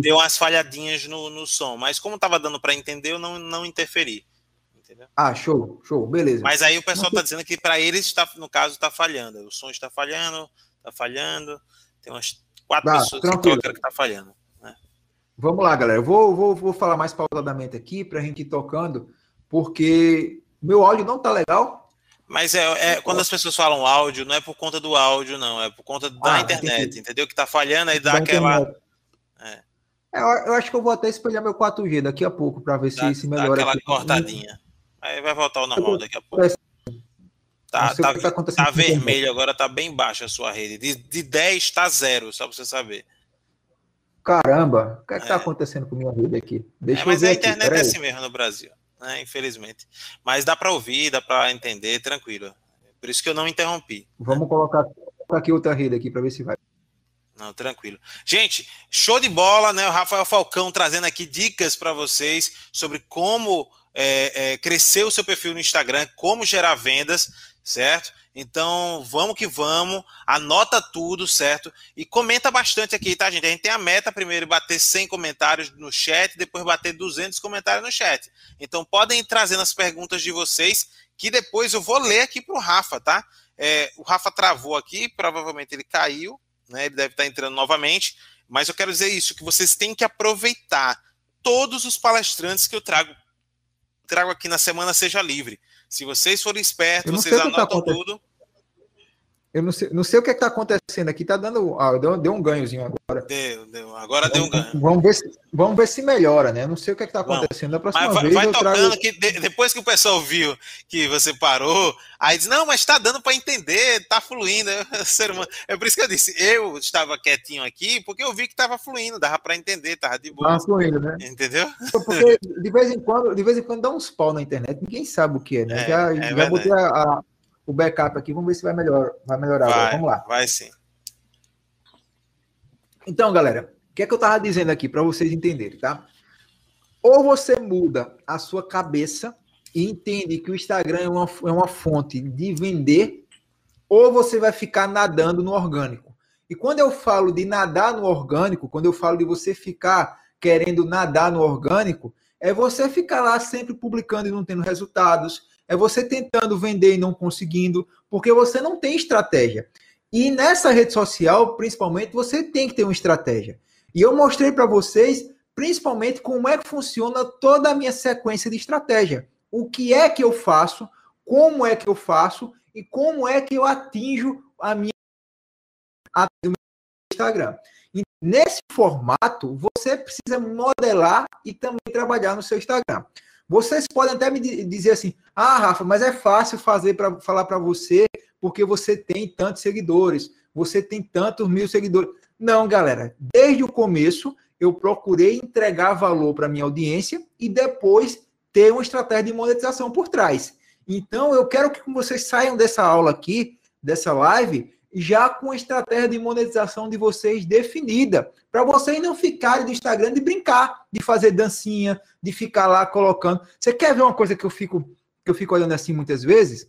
deu umas falhadinhas no, no som. Mas como tava dando para entender, eu não, não interferi. Entendeu? Ah, show, show, beleza. Mas aí o pessoal está dizendo que para eles, está, no caso, está falhando. O som está falhando, está falhando. Tem umas quatro ah, pessoas tranquilo. que está falhando. Né? Vamos lá, galera. Eu vou, vou, vou falar mais pausadamente aqui para a gente ir tocando porque meu áudio não tá legal. Mas é, é, quando as pessoas falam áudio, não é por conta do áudio, não, é por conta da ah, internet, entendi. entendeu? Que tá falhando aí dá aquela. É. é. Eu acho que eu vou até espelhar meu 4G daqui a pouco para ver dá, se, se melhora. aquela aqui. cortadinha. Aí vai voltar ao normal daqui a pouco. Tá, tá, tá, tá vermelho agora, tá bem baixa a sua rede. De, de 10 tá zero, só pra você saber. Caramba, o que é que tá é. acontecendo com minha rede aqui? Deixa é, mas a internet aqui, é assim mesmo no Brasil né? Infelizmente. Mas dá para ouvir, dá para entender, tranquilo. Por isso que eu não interrompi. Vamos né? colocar aqui outra rede aqui para ver se vai. Não, tranquilo. Gente, show de bola, né? O Rafael Falcão trazendo aqui dicas para vocês sobre como é, é, crescer o seu perfil no Instagram, como gerar vendas, certo? Então, vamos que vamos, anota tudo, certo? E comenta bastante aqui, tá, gente? A gente tem a meta primeiro bater 100 comentários no chat, depois bater 200 comentários no chat. Então, podem ir trazendo as perguntas de vocês, que depois eu vou ler aqui pro Rafa, tá? É, o Rafa travou aqui, provavelmente ele caiu, né? Ele deve estar entrando novamente, mas eu quero dizer isso, que vocês têm que aproveitar todos os palestrantes que eu trago, trago aqui na Semana Seja Livre. Se vocês forem espertos, vocês tá anotam tá tudo. Eu não sei, não sei o que é está acontecendo aqui, tá dando. Ah, deu, deu um ganhozinho agora. Deu, deu. Agora deu um ganho. Vamos ver se, vamos ver se melhora, né? Não sei o que é está acontecendo. Da próxima mas vai, vez vai eu tocando trago... que de, depois que o pessoal viu que você parou, aí diz, não, mas está dando para entender, está fluindo. Ser humano. É por isso que eu disse, eu estava quietinho aqui, porque eu vi que estava fluindo, dava para entender, estava de boa. Estava fluindo, né? Entendeu? Porque de vez em quando, de vez em quando dá uns pau na internet, ninguém sabe o que é, né? É, já é já botei a, a o backup aqui, vamos ver se vai, melhor, vai melhorar. Vai, vamos lá. Vai sim. Então, galera, o que é que eu estava dizendo aqui para vocês entenderem, tá? Ou você muda a sua cabeça e entende que o Instagram é uma, é uma fonte de vender, ou você vai ficar nadando no orgânico. E quando eu falo de nadar no orgânico, quando eu falo de você ficar querendo nadar no orgânico, é você ficar lá sempre publicando e não tendo resultados, é você tentando vender e não conseguindo, porque você não tem estratégia. E nessa rede social, principalmente, você tem que ter uma estratégia. E eu mostrei para vocês, principalmente, como é que funciona toda a minha sequência de estratégia. O que é que eu faço, como é que eu faço e como é que eu atinjo a minha a meu Instagram. E nesse formato, você precisa modelar e também trabalhar no seu Instagram. Vocês podem até me dizer assim: ah, Rafa, mas é fácil fazer para falar para você porque você tem tantos seguidores, você tem tantos mil seguidores. Não, galera. Desde o começo, eu procurei entregar valor para minha audiência e depois ter uma estratégia de monetização por trás. Então, eu quero que vocês saiam dessa aula aqui, dessa live, já com a estratégia de monetização de vocês definida, para vocês não ficarem do Instagram de brincar, de fazer dancinha, de ficar lá colocando. Você quer ver uma coisa que eu fico que eu fico olhando assim muitas vezes?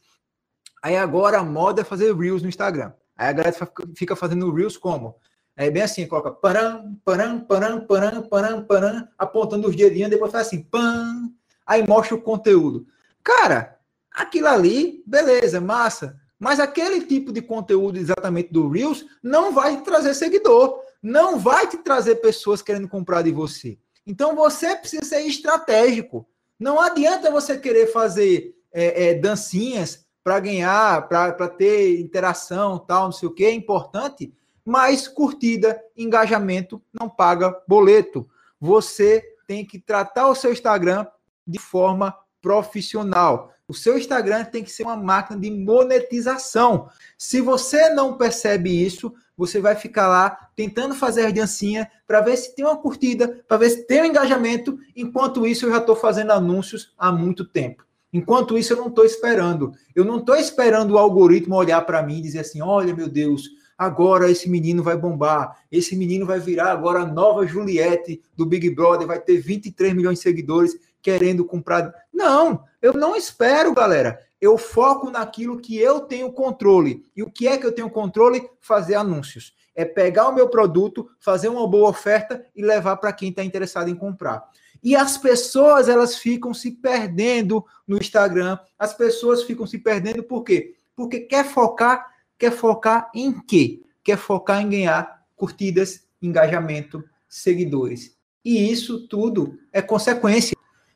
Aí agora a moda é fazer reels no Instagram. Aí a galera fica fazendo reels como? É bem assim, coloca param, param, param, param, param, param, apontando os dedinhos, depois faz assim, pam, aí mostra o conteúdo. Cara, aquilo ali, beleza, massa. Mas aquele tipo de conteúdo exatamente do Reels não vai te trazer seguidor, não vai te trazer pessoas querendo comprar de você. Então você precisa ser estratégico. Não adianta você querer fazer é, é, dancinhas para ganhar, para ter interação, tal, não sei o que, é importante, mas curtida, engajamento não paga boleto. Você tem que tratar o seu Instagram de forma profissional. O seu Instagram tem que ser uma máquina de monetização. Se você não percebe isso, você vai ficar lá tentando fazer a dancinha para ver se tem uma curtida, para ver se tem um engajamento. Enquanto isso, eu já estou fazendo anúncios há muito tempo. Enquanto isso, eu não estou esperando. Eu não estou esperando o algoritmo olhar para mim e dizer assim: olha, meu Deus, agora esse menino vai bombar, esse menino vai virar agora a nova Juliette do Big Brother, vai ter 23 milhões de seguidores querendo comprar. Não, eu não espero, galera. Eu foco naquilo que eu tenho controle. E o que é que eu tenho controle? Fazer anúncios. É pegar o meu produto, fazer uma boa oferta e levar para quem está interessado em comprar. E as pessoas, elas ficam se perdendo no Instagram. As pessoas ficam se perdendo por quê? Porque quer focar, quer focar em quê? Quer focar em ganhar curtidas, engajamento, seguidores. E isso tudo é consequência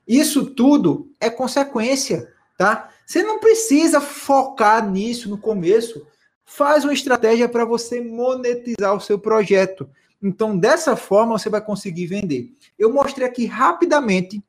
isso tudo é consequência, tá? Você não precisa focar nisso no começo. Faz uma estratégia para você monetizar o seu projeto. Então, dessa forma, você vai conseguir vender. Eu mostrei aqui rapidamente,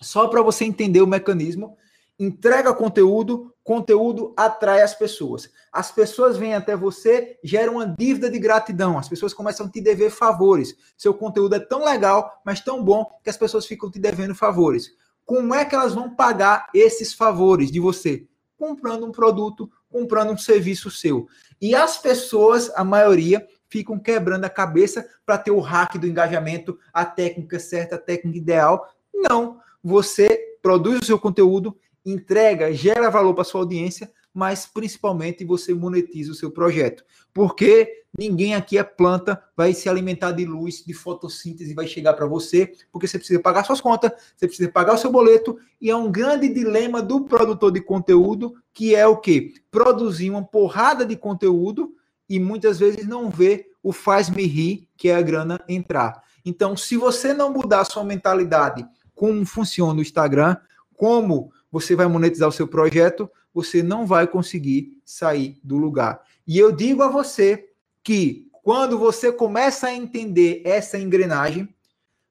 só para você entender o mecanismo. Entrega conteúdo, conteúdo atrai as pessoas. As pessoas vêm até você, geram uma dívida de gratidão. As pessoas começam a te dever favores. Seu conteúdo é tão legal, mas tão bom, que as pessoas ficam te devendo favores. Como é que elas vão pagar esses favores de você? Comprando um produto, comprando um serviço seu. E as pessoas, a maioria, ficam quebrando a cabeça para ter o hack do engajamento, a técnica certa, a técnica ideal. Não. Você produz o seu conteúdo, entrega, gera valor para sua audiência, mas principalmente você monetiza o seu projeto. Porque ninguém aqui é planta, vai se alimentar de luz, de fotossíntese, vai chegar para você, porque você precisa pagar suas contas, você precisa pagar o seu boleto, e é um grande dilema do produtor de conteúdo, que é o quê? Produzir uma porrada de conteúdo e muitas vezes não vê o faz-me rir, que é a grana entrar. Então, se você não mudar sua mentalidade, como funciona o Instagram, como você vai monetizar o seu projeto, você não vai conseguir sair do lugar. E eu digo a você que quando você começa a entender essa engrenagem,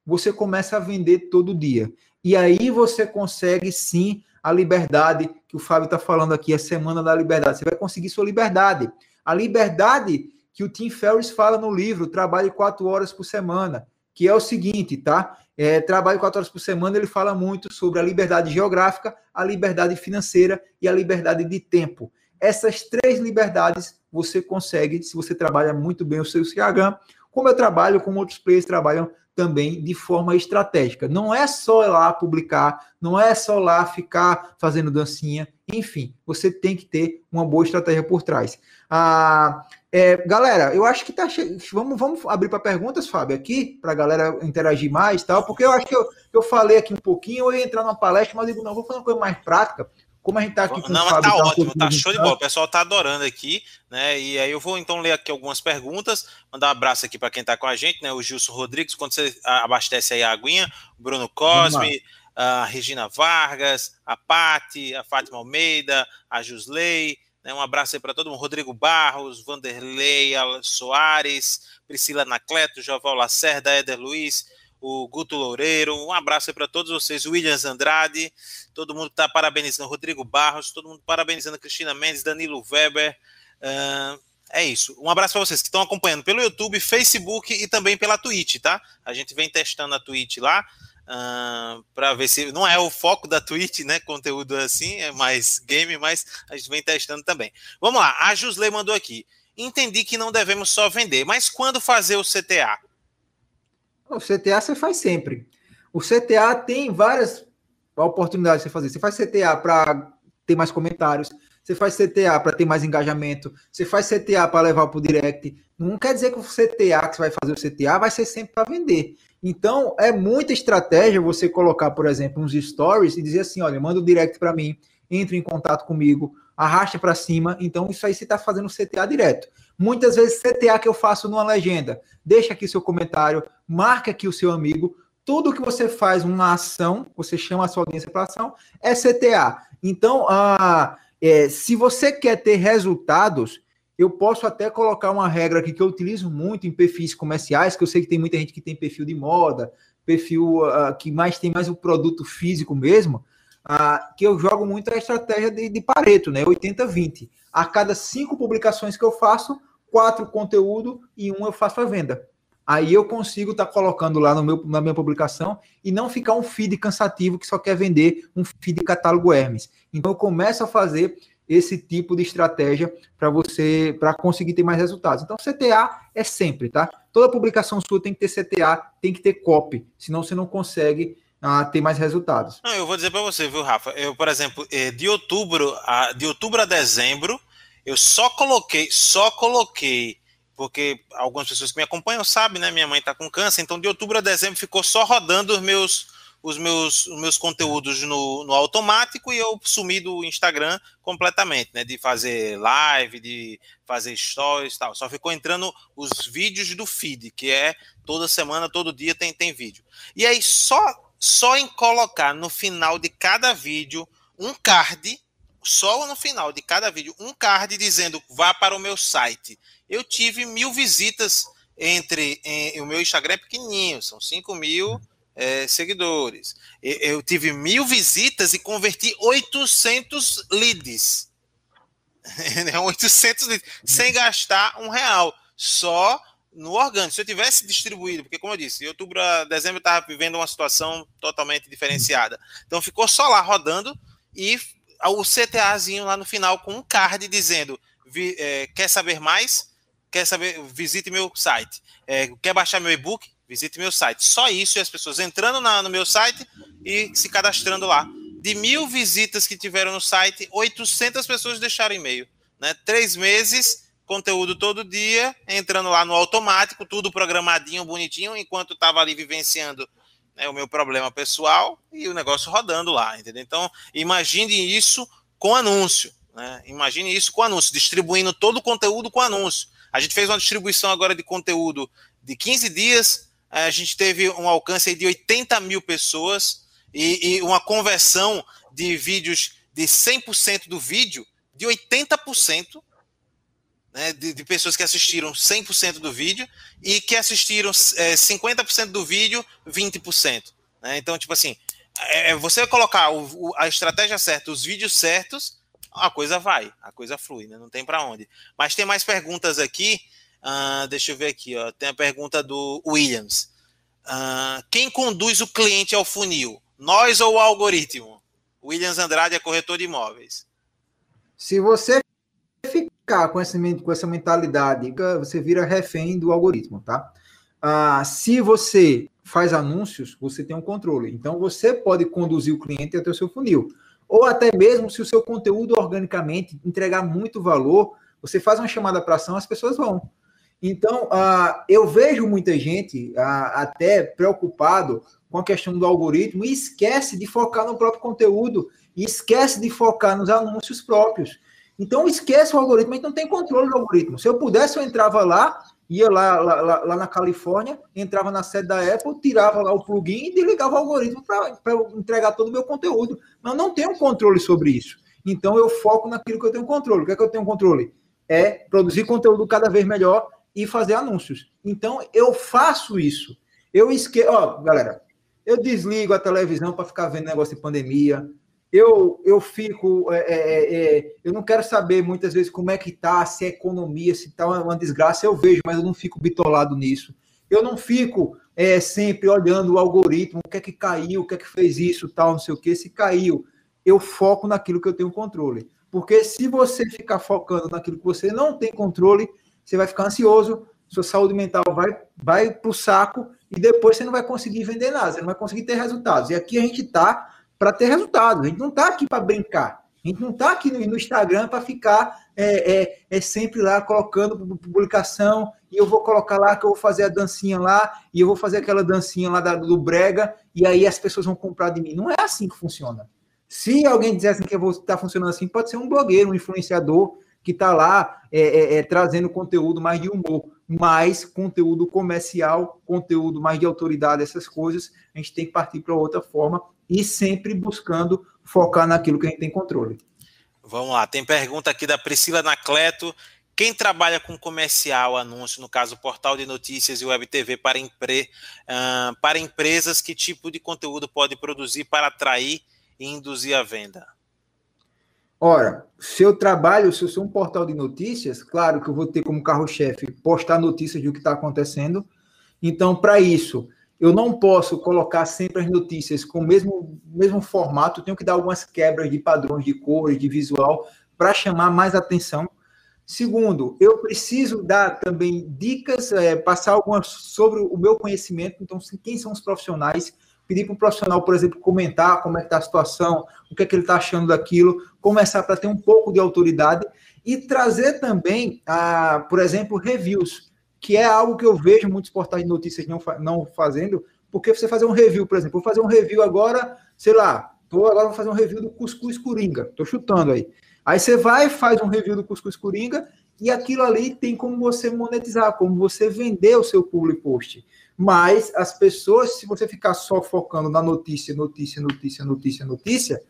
você começa a vender todo dia. E aí você consegue sim a liberdade que o Fábio está falando aqui, a semana da liberdade. Você vai conseguir sua liberdade. A liberdade que o Tim Ferriss fala no livro, trabalhe quatro horas por semana, que é o seguinte, tá? É, trabalho quatro horas por semana, ele fala muito sobre a liberdade geográfica, a liberdade financeira e a liberdade de tempo. Essas três liberdades você consegue se você trabalha muito bem o seu Instagram, como eu trabalho, como outros players trabalham também de forma estratégica. Não é só lá publicar, não é só lá ficar fazendo dancinha, enfim, você tem que ter uma boa estratégia por trás. Ah, é, galera, eu acho que tá cheio. Vamos, vamos abrir para perguntas, Fábio, aqui, para a galera interagir mais tal, porque eu acho que eu, eu falei aqui um pouquinho, eu ia entrar numa palestra, mas eu digo, não, vou fazer uma coisa mais prática. Como a gente está aqui com Não, o Fábio, tá ótimo, tá show de bola. O pessoal tá adorando aqui, né? E aí eu vou então ler aqui algumas perguntas, mandar um abraço aqui para quem está com a gente, né? O Gilson Rodrigues, quando você abastece aí a aguinha, o Bruno Cosme, a Regina Vargas, a Pati, a Fátima Almeida, a Jusley, né? Um abraço aí para todo mundo, Rodrigo Barros, Vanderlei Soares, Priscila Nacleto, Joval Lacerda, Éder Luiz, o Guto Loureiro, um abraço para todos vocês, Williams Andrade, todo mundo está parabenizando, Rodrigo Barros, todo mundo parabenizando Cristina Mendes, Danilo Weber. Uh, é isso. Um abraço para vocês que estão acompanhando pelo YouTube, Facebook e também pela Twitch, tá? A gente vem testando a Twitch lá. Uh, para ver se não é o foco da Twitch, né? Conteúdo assim, é mais game, mas a gente vem testando também. Vamos lá, a Jusley mandou aqui. Entendi que não devemos só vender, mas quando fazer o CTA? O CTA você faz sempre. O CTA tem várias oportunidades de você fazer. Você faz CTA para ter mais comentários, você faz CTA para ter mais engajamento, você faz CTA para levar para o direct. Não quer dizer que o CTA que você vai fazer o CTA vai ser sempre para vender. Então, é muita estratégia você colocar, por exemplo, uns stories e dizer assim: olha, manda o direct para mim, entre em contato comigo, arrasta para cima. Então, isso aí você está fazendo CTA direto. Muitas vezes, CTA que eu faço numa legenda, deixa aqui seu comentário, marca aqui o seu amigo. Tudo que você faz uma ação, você chama a sua audiência para ação, é CTA. Então, ah, é, se você quer ter resultados, eu posso até colocar uma regra aqui que eu utilizo muito em perfis comerciais, que eu sei que tem muita gente que tem perfil de moda, perfil uh, que mais tem mais o produto físico mesmo, uh, que eu jogo muito a estratégia de, de Pareto, né? 80-20. A cada cinco publicações que eu faço, quatro conteúdo e um eu faço a venda. Aí eu consigo estar tá colocando lá no meu, na minha publicação e não ficar um feed cansativo que só quer vender um feed catálogo Hermes. Então eu começo a fazer esse tipo de estratégia para você para conseguir ter mais resultados. Então, CTA é sempre, tá? Toda publicação sua tem que ter CTA, tem que ter copy, senão você não consegue ah, ter mais resultados. Não, eu vou dizer para você, viu, Rafa? Eu, por exemplo, eh, de outubro a de outubro a dezembro, eu só coloquei, só coloquei porque algumas pessoas que me acompanham sabem, né? Minha mãe está com câncer, então de outubro a dezembro ficou só rodando os meus os meus, os meus conteúdos no, no automático e eu sumi do Instagram completamente, né? De fazer live, de fazer stories tal. Só ficou entrando os vídeos do feed, que é toda semana, todo dia tem, tem vídeo. E aí, só, só em colocar no final de cada vídeo um card, só no final de cada vídeo, um card dizendo vá para o meu site. Eu tive mil visitas entre em, o meu Instagram é pequenininho, são 5 mil é, seguidores. Eu tive mil visitas e converti 800 leads. 800 leads, sem gastar um real. Só no orgânico. Se eu tivesse distribuído, porque como eu disse, outubro a dezembro eu estava vivendo uma situação totalmente diferenciada. Então ficou só lá rodando e o CTAzinho lá no final com um card dizendo vi, é, quer saber mais? Quer saber? Visite meu site. É, quer baixar meu e-book? Visite meu site. Só isso e as pessoas entrando na, no meu site e se cadastrando lá. De mil visitas que tiveram no site, 800 pessoas deixaram e-mail. Né? Três meses conteúdo todo dia, entrando lá no automático, tudo programadinho, bonitinho, enquanto estava ali vivenciando né, o meu problema pessoal e o negócio rodando lá, entendeu? Então, imagine isso com anúncio, né? Imagine isso com anúncio, distribuindo todo o conteúdo com anúncio. A gente fez uma distribuição agora de conteúdo de 15 dias, a gente teve um alcance de 80 mil pessoas e, e uma conversão de vídeos de 100% do vídeo de 80%, né, de, de, pessoas que assistiram 100% do vídeo e que assistiram é, 50% do vídeo, 20%. Né? Então, tipo assim, é, é, você colocar o, o, a estratégia certa, os vídeos certos, a coisa vai, a coisa flui, né? não tem para onde. Mas tem mais perguntas aqui. Uh, deixa eu ver aqui, ó. tem a pergunta do Williams. Uh, quem conduz o cliente ao funil? Nós ou o algoritmo? Williams Andrade é corretor de imóveis. Se você ficar com essa, com essa mentalidade, você vira refém do algoritmo, tá? Ah, se você faz anúncios, você tem um controle. Então, você pode conduzir o cliente até o seu funil. Ou até mesmo se o seu conteúdo organicamente entregar muito valor, você faz uma chamada para ação, as pessoas vão. Então, ah, eu vejo muita gente ah, até preocupado com a questão do algoritmo e esquece de focar no próprio conteúdo e esquece de focar nos anúncios próprios. Então esquece o algoritmo, a gente não tem controle do algoritmo. Se eu pudesse, eu entrava lá, ia lá, lá, lá, na Califórnia, entrava na sede da Apple, tirava lá o plugin e desligava o algoritmo para entregar todo o meu conteúdo. Mas eu não tenho controle sobre isso. Então eu foco naquilo que eu tenho controle. O que é que eu tenho controle? É produzir conteúdo cada vez melhor e fazer anúncios. Então eu faço isso. Eu esqueço. Ó, galera, eu desligo a televisão para ficar vendo negócio de pandemia eu, eu fico, é, é, é, é, eu não quero saber muitas vezes como é que tá, se é economia, se tá uma, uma desgraça, eu vejo, mas eu não fico bitolado nisso. Eu não fico é, sempre olhando o algoritmo, o que é que caiu, o que é que fez isso, tal, não sei o que, se caiu. Eu foco naquilo que eu tenho controle. Porque se você ficar focando naquilo que você não tem controle, você vai ficar ansioso, sua saúde mental vai, vai para o saco e depois você não vai conseguir vender nada, você não vai conseguir ter resultados. E aqui a gente está para ter resultado. A gente não está aqui para brincar. A gente não está aqui no, Instagram para ficar é, é, é, sempre lá colocando publicação e eu vou colocar lá que eu vou fazer a dancinha lá e eu vou fazer aquela dancinha lá da, do brega e aí as pessoas vão comprar de mim. Não é assim que funciona. Se alguém dissesse que está funcionando assim, pode ser um blogueiro, um influenciador que está lá é, é, é, trazendo conteúdo mais de humor, mais conteúdo comercial, conteúdo mais de autoridade, essas coisas, a gente tem que partir para outra forma e sempre buscando focar naquilo que a gente tem controle. Vamos lá, tem pergunta aqui da Priscila Nacleto. Quem trabalha com comercial, anúncio, no caso, portal de notícias e web TV para, empre, uh, para empresas, que tipo de conteúdo pode produzir para atrair e induzir a venda? Ora, se eu trabalho, se eu sou um portal de notícias, claro que eu vou ter como carro-chefe postar notícias do que está acontecendo. Então, para isso, eu não posso colocar sempre as notícias com o mesmo, mesmo formato, tenho que dar algumas quebras de padrões de cores, de visual, para chamar mais atenção. Segundo, eu preciso dar também dicas, é, passar algumas sobre o meu conhecimento, então, quem são os profissionais, pedir para o profissional, por exemplo, comentar como é que está a situação, o que é que ele está achando daquilo, começar para ter um pouco de autoridade e trazer também, ah, por exemplo, reviews que é algo que eu vejo muitos portais de notícias não, não fazendo, porque você fazer um review, por exemplo, vou fazer um review agora, sei lá, tô agora vou fazer um review do cuscuz coringa, tô chutando aí. Aí você vai, faz um review do cuscuz coringa e aquilo ali tem como você monetizar, como você vender o seu public post. Mas as pessoas, se você ficar só focando na notícia, notícia, notícia, notícia, notícia,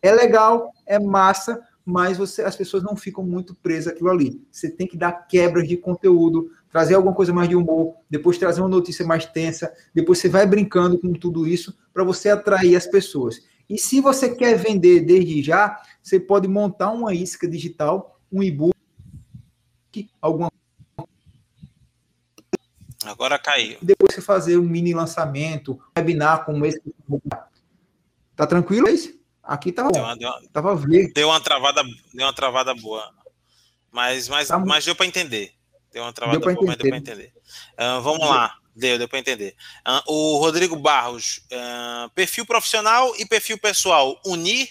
é legal, é massa, mas você, as pessoas não ficam muito presas aquilo ali. Você tem que dar quebras de conteúdo, trazer alguma coisa mais de humor, depois trazer uma notícia mais tensa, depois você vai brincando com tudo isso para você atrair as pessoas. E se você quer vender desde já, você pode montar uma isca digital, um e-book, alguma Agora caiu. Depois você fazer um mini lançamento, um webinar como esse. Tá tranquilo, é isso? Aqui tava deu uma, deu uma, tava verde. Deu uma travada, deu uma travada boa. Mas, mas, tá mas deu para entender. Deu uma travada deu boa, mas deu para entender. Uh, vamos deu. lá. Deu, deu para entender. Uh, o Rodrigo Barros, uh, perfil profissional e perfil pessoal, unir?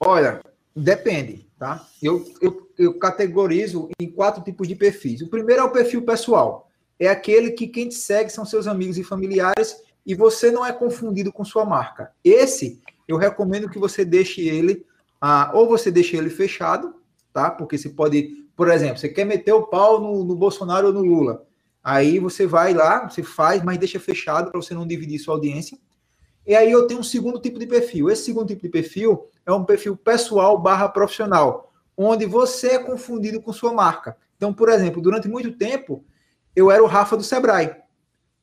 Olha, depende, tá? Eu, eu, eu categorizo em quatro tipos de perfis. O primeiro é o perfil pessoal. É aquele que quem te segue são seus amigos e familiares e você não é confundido com sua marca. Esse, eu recomendo que você deixe ele, ah, ou você deixe ele fechado, tá? Porque você pode, por exemplo, você quer meter o pau no, no Bolsonaro ou no Lula. Aí você vai lá, você faz, mas deixa fechado para você não dividir sua audiência. E aí eu tenho um segundo tipo de perfil. Esse segundo tipo de perfil é um perfil pessoal barra profissional, onde você é confundido com sua marca. Então, por exemplo, durante muito tempo, eu era o Rafa do Sebrae.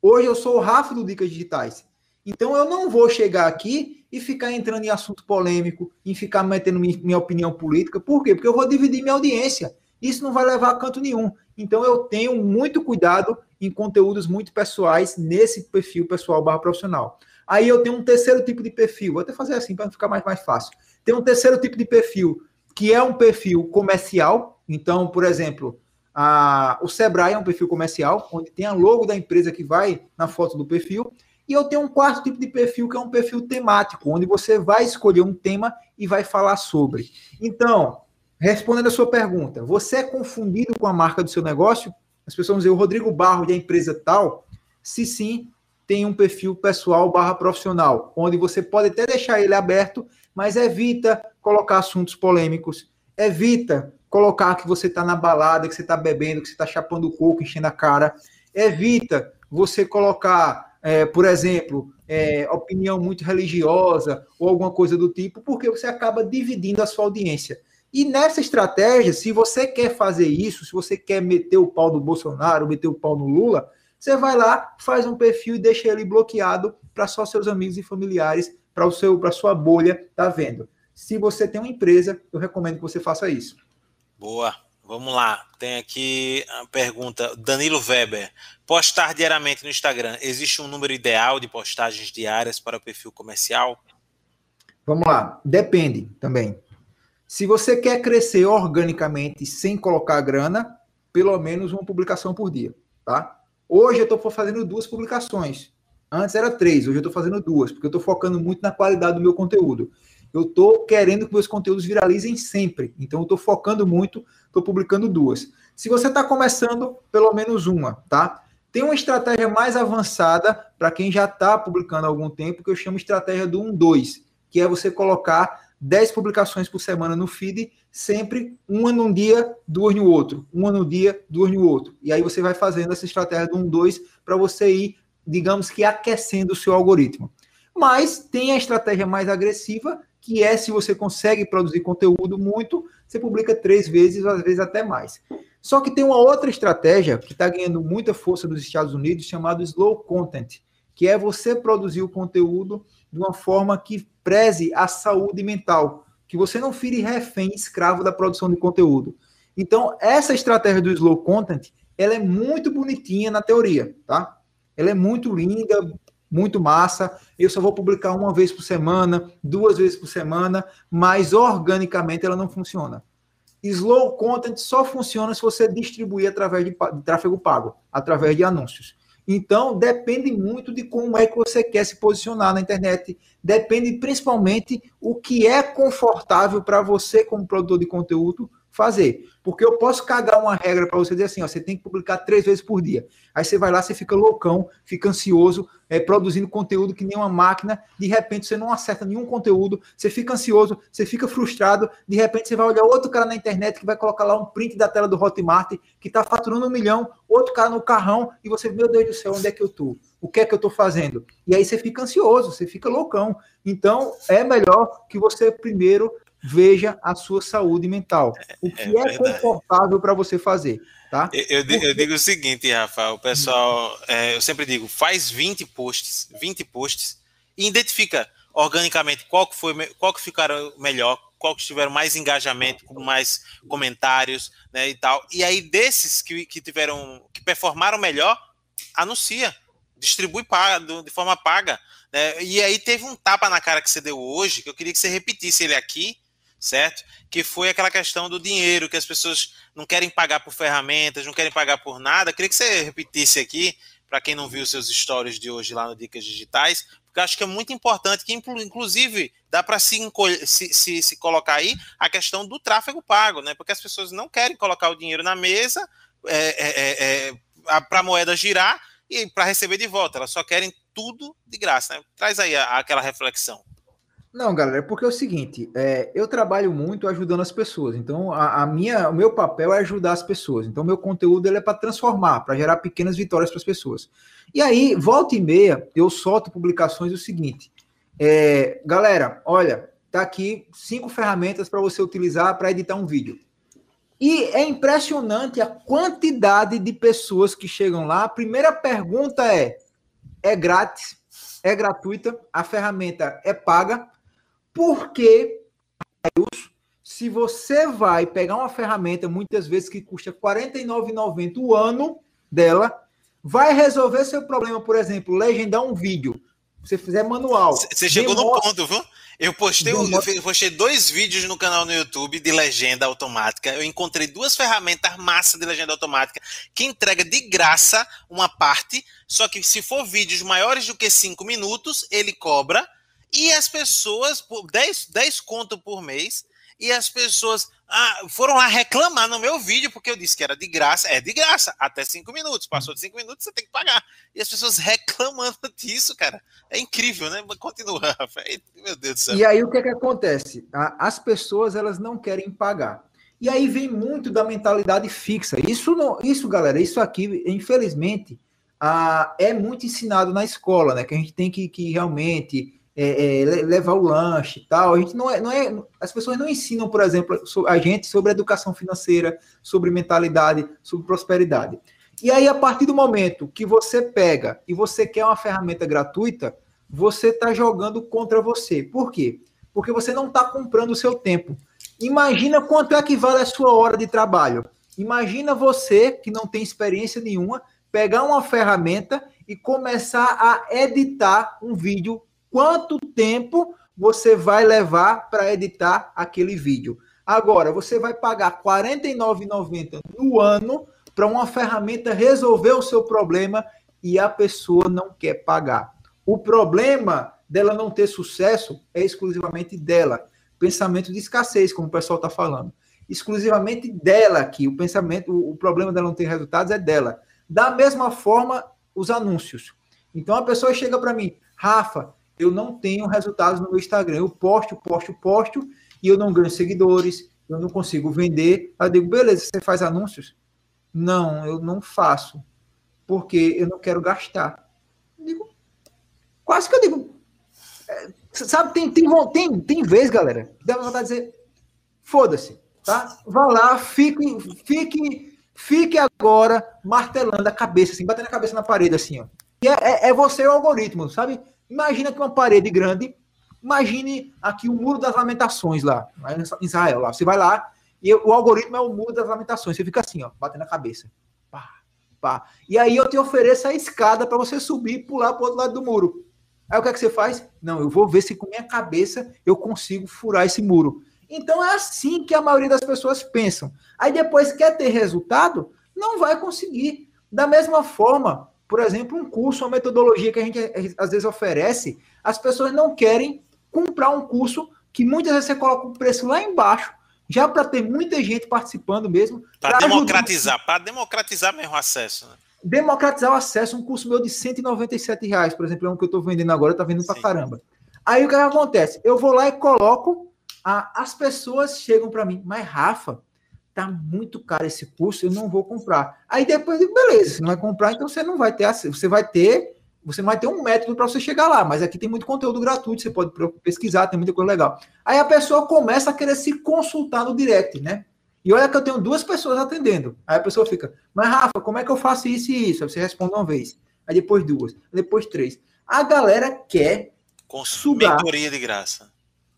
Hoje eu sou o Rafa do Dicas Digitais. Então eu não vou chegar aqui e ficar entrando em assunto polêmico, em ficar metendo minha opinião política. Por quê? Porque eu vou dividir minha audiência. Isso não vai levar a canto nenhum. Então eu tenho muito cuidado em conteúdos muito pessoais nesse perfil pessoal barra profissional. Aí eu tenho um terceiro tipo de perfil. Vou até fazer assim para ficar mais, mais fácil. Tem um terceiro tipo de perfil, que é um perfil comercial. Então, por exemplo, a, o Sebrae é um perfil comercial, onde tem a logo da empresa que vai na foto do perfil. E eu tenho um quarto tipo de perfil, que é um perfil temático, onde você vai escolher um tema e vai falar sobre. Então, respondendo a sua pergunta, você é confundido com a marca do seu negócio? As pessoas vão dizer, o Rodrigo Barro da empresa tal? Se sim, tem um perfil pessoal barra profissional, onde você pode até deixar ele aberto, mas evita colocar assuntos polêmicos, evita colocar que você está na balada, que você está bebendo, que você está chapando o coco, enchendo a cara. Evita você colocar, é, por exemplo, é, opinião muito religiosa ou alguma coisa do tipo, porque você acaba dividindo a sua audiência. E nessa estratégia, se você quer fazer isso, se você quer meter o pau no Bolsonaro, meter o pau no Lula, você vai lá, faz um perfil e deixa ele bloqueado para só seus amigos e familiares, para o seu, para sua bolha, tá vendo? Se você tem uma empresa, eu recomendo que você faça isso. Boa. Vamos lá. Tem aqui a pergunta. Danilo Weber. Postar diariamente no Instagram. Existe um número ideal de postagens diárias para o perfil comercial? Vamos lá. Depende também. Se você quer crescer organicamente sem colocar grana, pelo menos uma publicação por dia, tá? Hoje eu estou fazendo duas publicações. Antes era três, hoje eu estou fazendo duas, porque eu estou focando muito na qualidade do meu conteúdo. Eu estou querendo que meus conteúdos viralizem sempre. Então, eu estou focando muito, estou publicando duas. Se você está começando, pelo menos uma, tá? Tem uma estratégia mais avançada para quem já está publicando há algum tempo, que eu chamo estratégia do 1-2, que é você colocar 10 publicações por semana no feed, sempre uma num dia, duas no outro. Uma no dia, duas no outro. E aí você vai fazendo essa estratégia do 1-2 para você ir, digamos que, aquecendo o seu algoritmo. Mas tem a estratégia mais agressiva, que é se você consegue produzir conteúdo muito, você publica três vezes, às vezes até mais. Só que tem uma outra estratégia que está ganhando muita força nos Estados Unidos, chamado slow content, que é você produzir o conteúdo de uma forma que preze a saúde mental, que você não vire refém, escravo da produção de conteúdo. Então, essa estratégia do slow content, ela é muito bonitinha na teoria, tá? Ela é muito linda, muito massa. Eu só vou publicar uma vez por semana, duas vezes por semana, mas organicamente ela não funciona. Slow content só funciona se você distribuir através de tráfego pago, através de anúncios. Então, depende muito de como é que você quer se posicionar na internet. Depende principalmente o que é confortável para você, como produtor de conteúdo, fazer. Porque eu posso cagar uma regra para você dizer assim, ó, você tem que publicar três vezes por dia. Aí você vai lá, você fica loucão, fica ansioso, é, produzindo conteúdo que nem uma máquina, de repente você não acerta nenhum conteúdo, você fica ansioso, você fica frustrado, de repente você vai olhar outro cara na internet que vai colocar lá um print da tela do Hotmart, que está faturando um milhão, outro cara no carrão, e você, meu Deus do céu, onde é que eu tô? O que é que eu estou fazendo? E aí você fica ansioso, você fica loucão. Então, é melhor que você primeiro veja a sua saúde mental. O que é, é confortável para você fazer. Tá? Eu, eu, eu, digo o seguinte, Rafa, o pessoal, é, eu sempre digo, faz 20 posts, 20 posts, e identifica organicamente qual que foi, qual que ficaram melhor, qual que tiveram mais engajamento, com mais comentários, né, e tal. E aí desses que, que tiveram, que performaram melhor, anuncia, distribui paga, de forma paga. Né? E aí teve um tapa na cara que você deu hoje, que eu queria que você repetisse ele aqui, certo? Que foi aquela questão do dinheiro, que as pessoas não querem pagar por ferramentas, não querem pagar por nada. Queria que você repetisse aqui, para quem não viu seus stories de hoje lá no Dicas Digitais, porque acho que é muito importante, que inclusive dá para se, se, se, se, colocar aí a questão do tráfego pago, né? Porque as pessoas não querem colocar o dinheiro na mesa é, é, é, é para a moeda girar e para receber de volta, elas só querem tudo de graça, né? Traz aí a, aquela reflexão. Não, galera, porque é o seguinte, é, eu trabalho muito ajudando as pessoas. Então, a, a, minha, o meu papel é ajudar as pessoas. Então, meu conteúdo ele é para transformar, para gerar pequenas vitórias para as pessoas. E aí, volta e meia, eu solto publicações do seguinte: é, galera, olha, tá aqui cinco ferramentas para você utilizar para editar um vídeo. E é impressionante a quantidade de pessoas que chegam lá. A primeira pergunta é: é grátis? É gratuita? A ferramenta é paga? Porque se você vai pegar uma ferramenta, muitas vezes que custa R$ 49,90 o ano dela, vai resolver seu problema, por exemplo, legendar um vídeo. Se você fizer manual. Você chegou demora... no ponto, viu? Eu postei, demora... eu postei dois vídeos no canal no YouTube de legenda automática. Eu encontrei duas ferramentas massa de legenda automática que entrega de graça uma parte, só que se for vídeos maiores do que cinco minutos, ele cobra e as pessoas, por 10, 10 conto por mês, e as pessoas ah, foram lá reclamar no meu vídeo, porque eu disse que era de graça. É de graça, até 5 minutos. Passou de 5 minutos, você tem que pagar. E as pessoas reclamando disso, cara. É incrível, né? Continua, Rafa. Meu Deus do céu. E aí o que é que acontece? As pessoas, elas não querem pagar. E aí vem muito da mentalidade fixa. Isso, não, isso galera, isso aqui, infelizmente, ah, é muito ensinado na escola, né? Que a gente tem que, que realmente é, é, levar o lanche e tal. A gente não é, não é, as pessoas não ensinam, por exemplo, a gente sobre educação financeira, sobre mentalidade, sobre prosperidade. E aí, a partir do momento que você pega e você quer uma ferramenta gratuita, você está jogando contra você. Por quê? Porque você não está comprando o seu tempo. Imagina quanto é que vale a sua hora de trabalho. Imagina você, que não tem experiência nenhuma, pegar uma ferramenta e começar a editar um vídeo quanto tempo você vai levar para editar aquele vídeo. Agora, você vai pagar R$ 49,90 no ano para uma ferramenta resolver o seu problema e a pessoa não quer pagar. O problema dela não ter sucesso é exclusivamente dela. Pensamento de escassez, como o pessoal está falando. Exclusivamente dela aqui. O pensamento, o problema dela não ter resultados é dela. Da mesma forma, os anúncios. Então a pessoa chega para mim, Rafa, eu não tenho resultados no meu Instagram. Eu posto, posto, posto, e eu não ganho seguidores, eu não consigo vender. Aí eu digo, beleza, você faz anúncios? Não, eu não faço, porque eu não quero gastar. Eu digo, quase que eu digo. É, sabe, tem, tem, tem, tem vez, galera, que dá vontade de dizer, foda-se, tá? Vá lá, fique, fique, fique agora martelando a cabeça, assim, batendo a cabeça na parede, assim, ó. E é, é, é você o algoritmo, sabe? Imagina que uma parede grande, imagine aqui o muro das lamentações lá, em Israel lá. Você vai lá e o algoritmo é o muro das lamentações. Você fica assim, ó, batendo a cabeça. Pá, pá. E aí eu te ofereço a escada para você subir e pular para o outro lado do muro. Aí o que é que você faz? Não, eu vou ver se com minha cabeça eu consigo furar esse muro. Então é assim que a maioria das pessoas pensam. Aí depois quer ter resultado, não vai conseguir. Da mesma forma, por exemplo, um curso, uma metodologia que a gente às vezes oferece, as pessoas não querem comprar um curso que muitas vezes você coloca o preço lá embaixo, já para ter muita gente participando mesmo. Para democratizar, para democratizar mesmo o acesso. Né? Democratizar o acesso, um curso meu de 197 reais, por exemplo, é um que eu estou vendendo agora, está vendendo para caramba. Aí o que acontece? Eu vou lá e coloco, a, as pessoas chegam para mim, mas Rafa, tá muito caro esse curso, eu não vou comprar. Aí depois, beleza, você não vai comprar, então você não vai ter acesso, você vai ter você não vai ter um método para você chegar lá, mas aqui tem muito conteúdo gratuito, você pode pesquisar, tem muita coisa legal. Aí a pessoa começa a querer se consultar no direct, né? E olha que eu tenho duas pessoas atendendo. Aí a pessoa fica, mas Rafa, como é que eu faço isso e isso? Aí você responde uma vez. Aí depois duas, depois três. A galera quer Consumir mentoria de graça.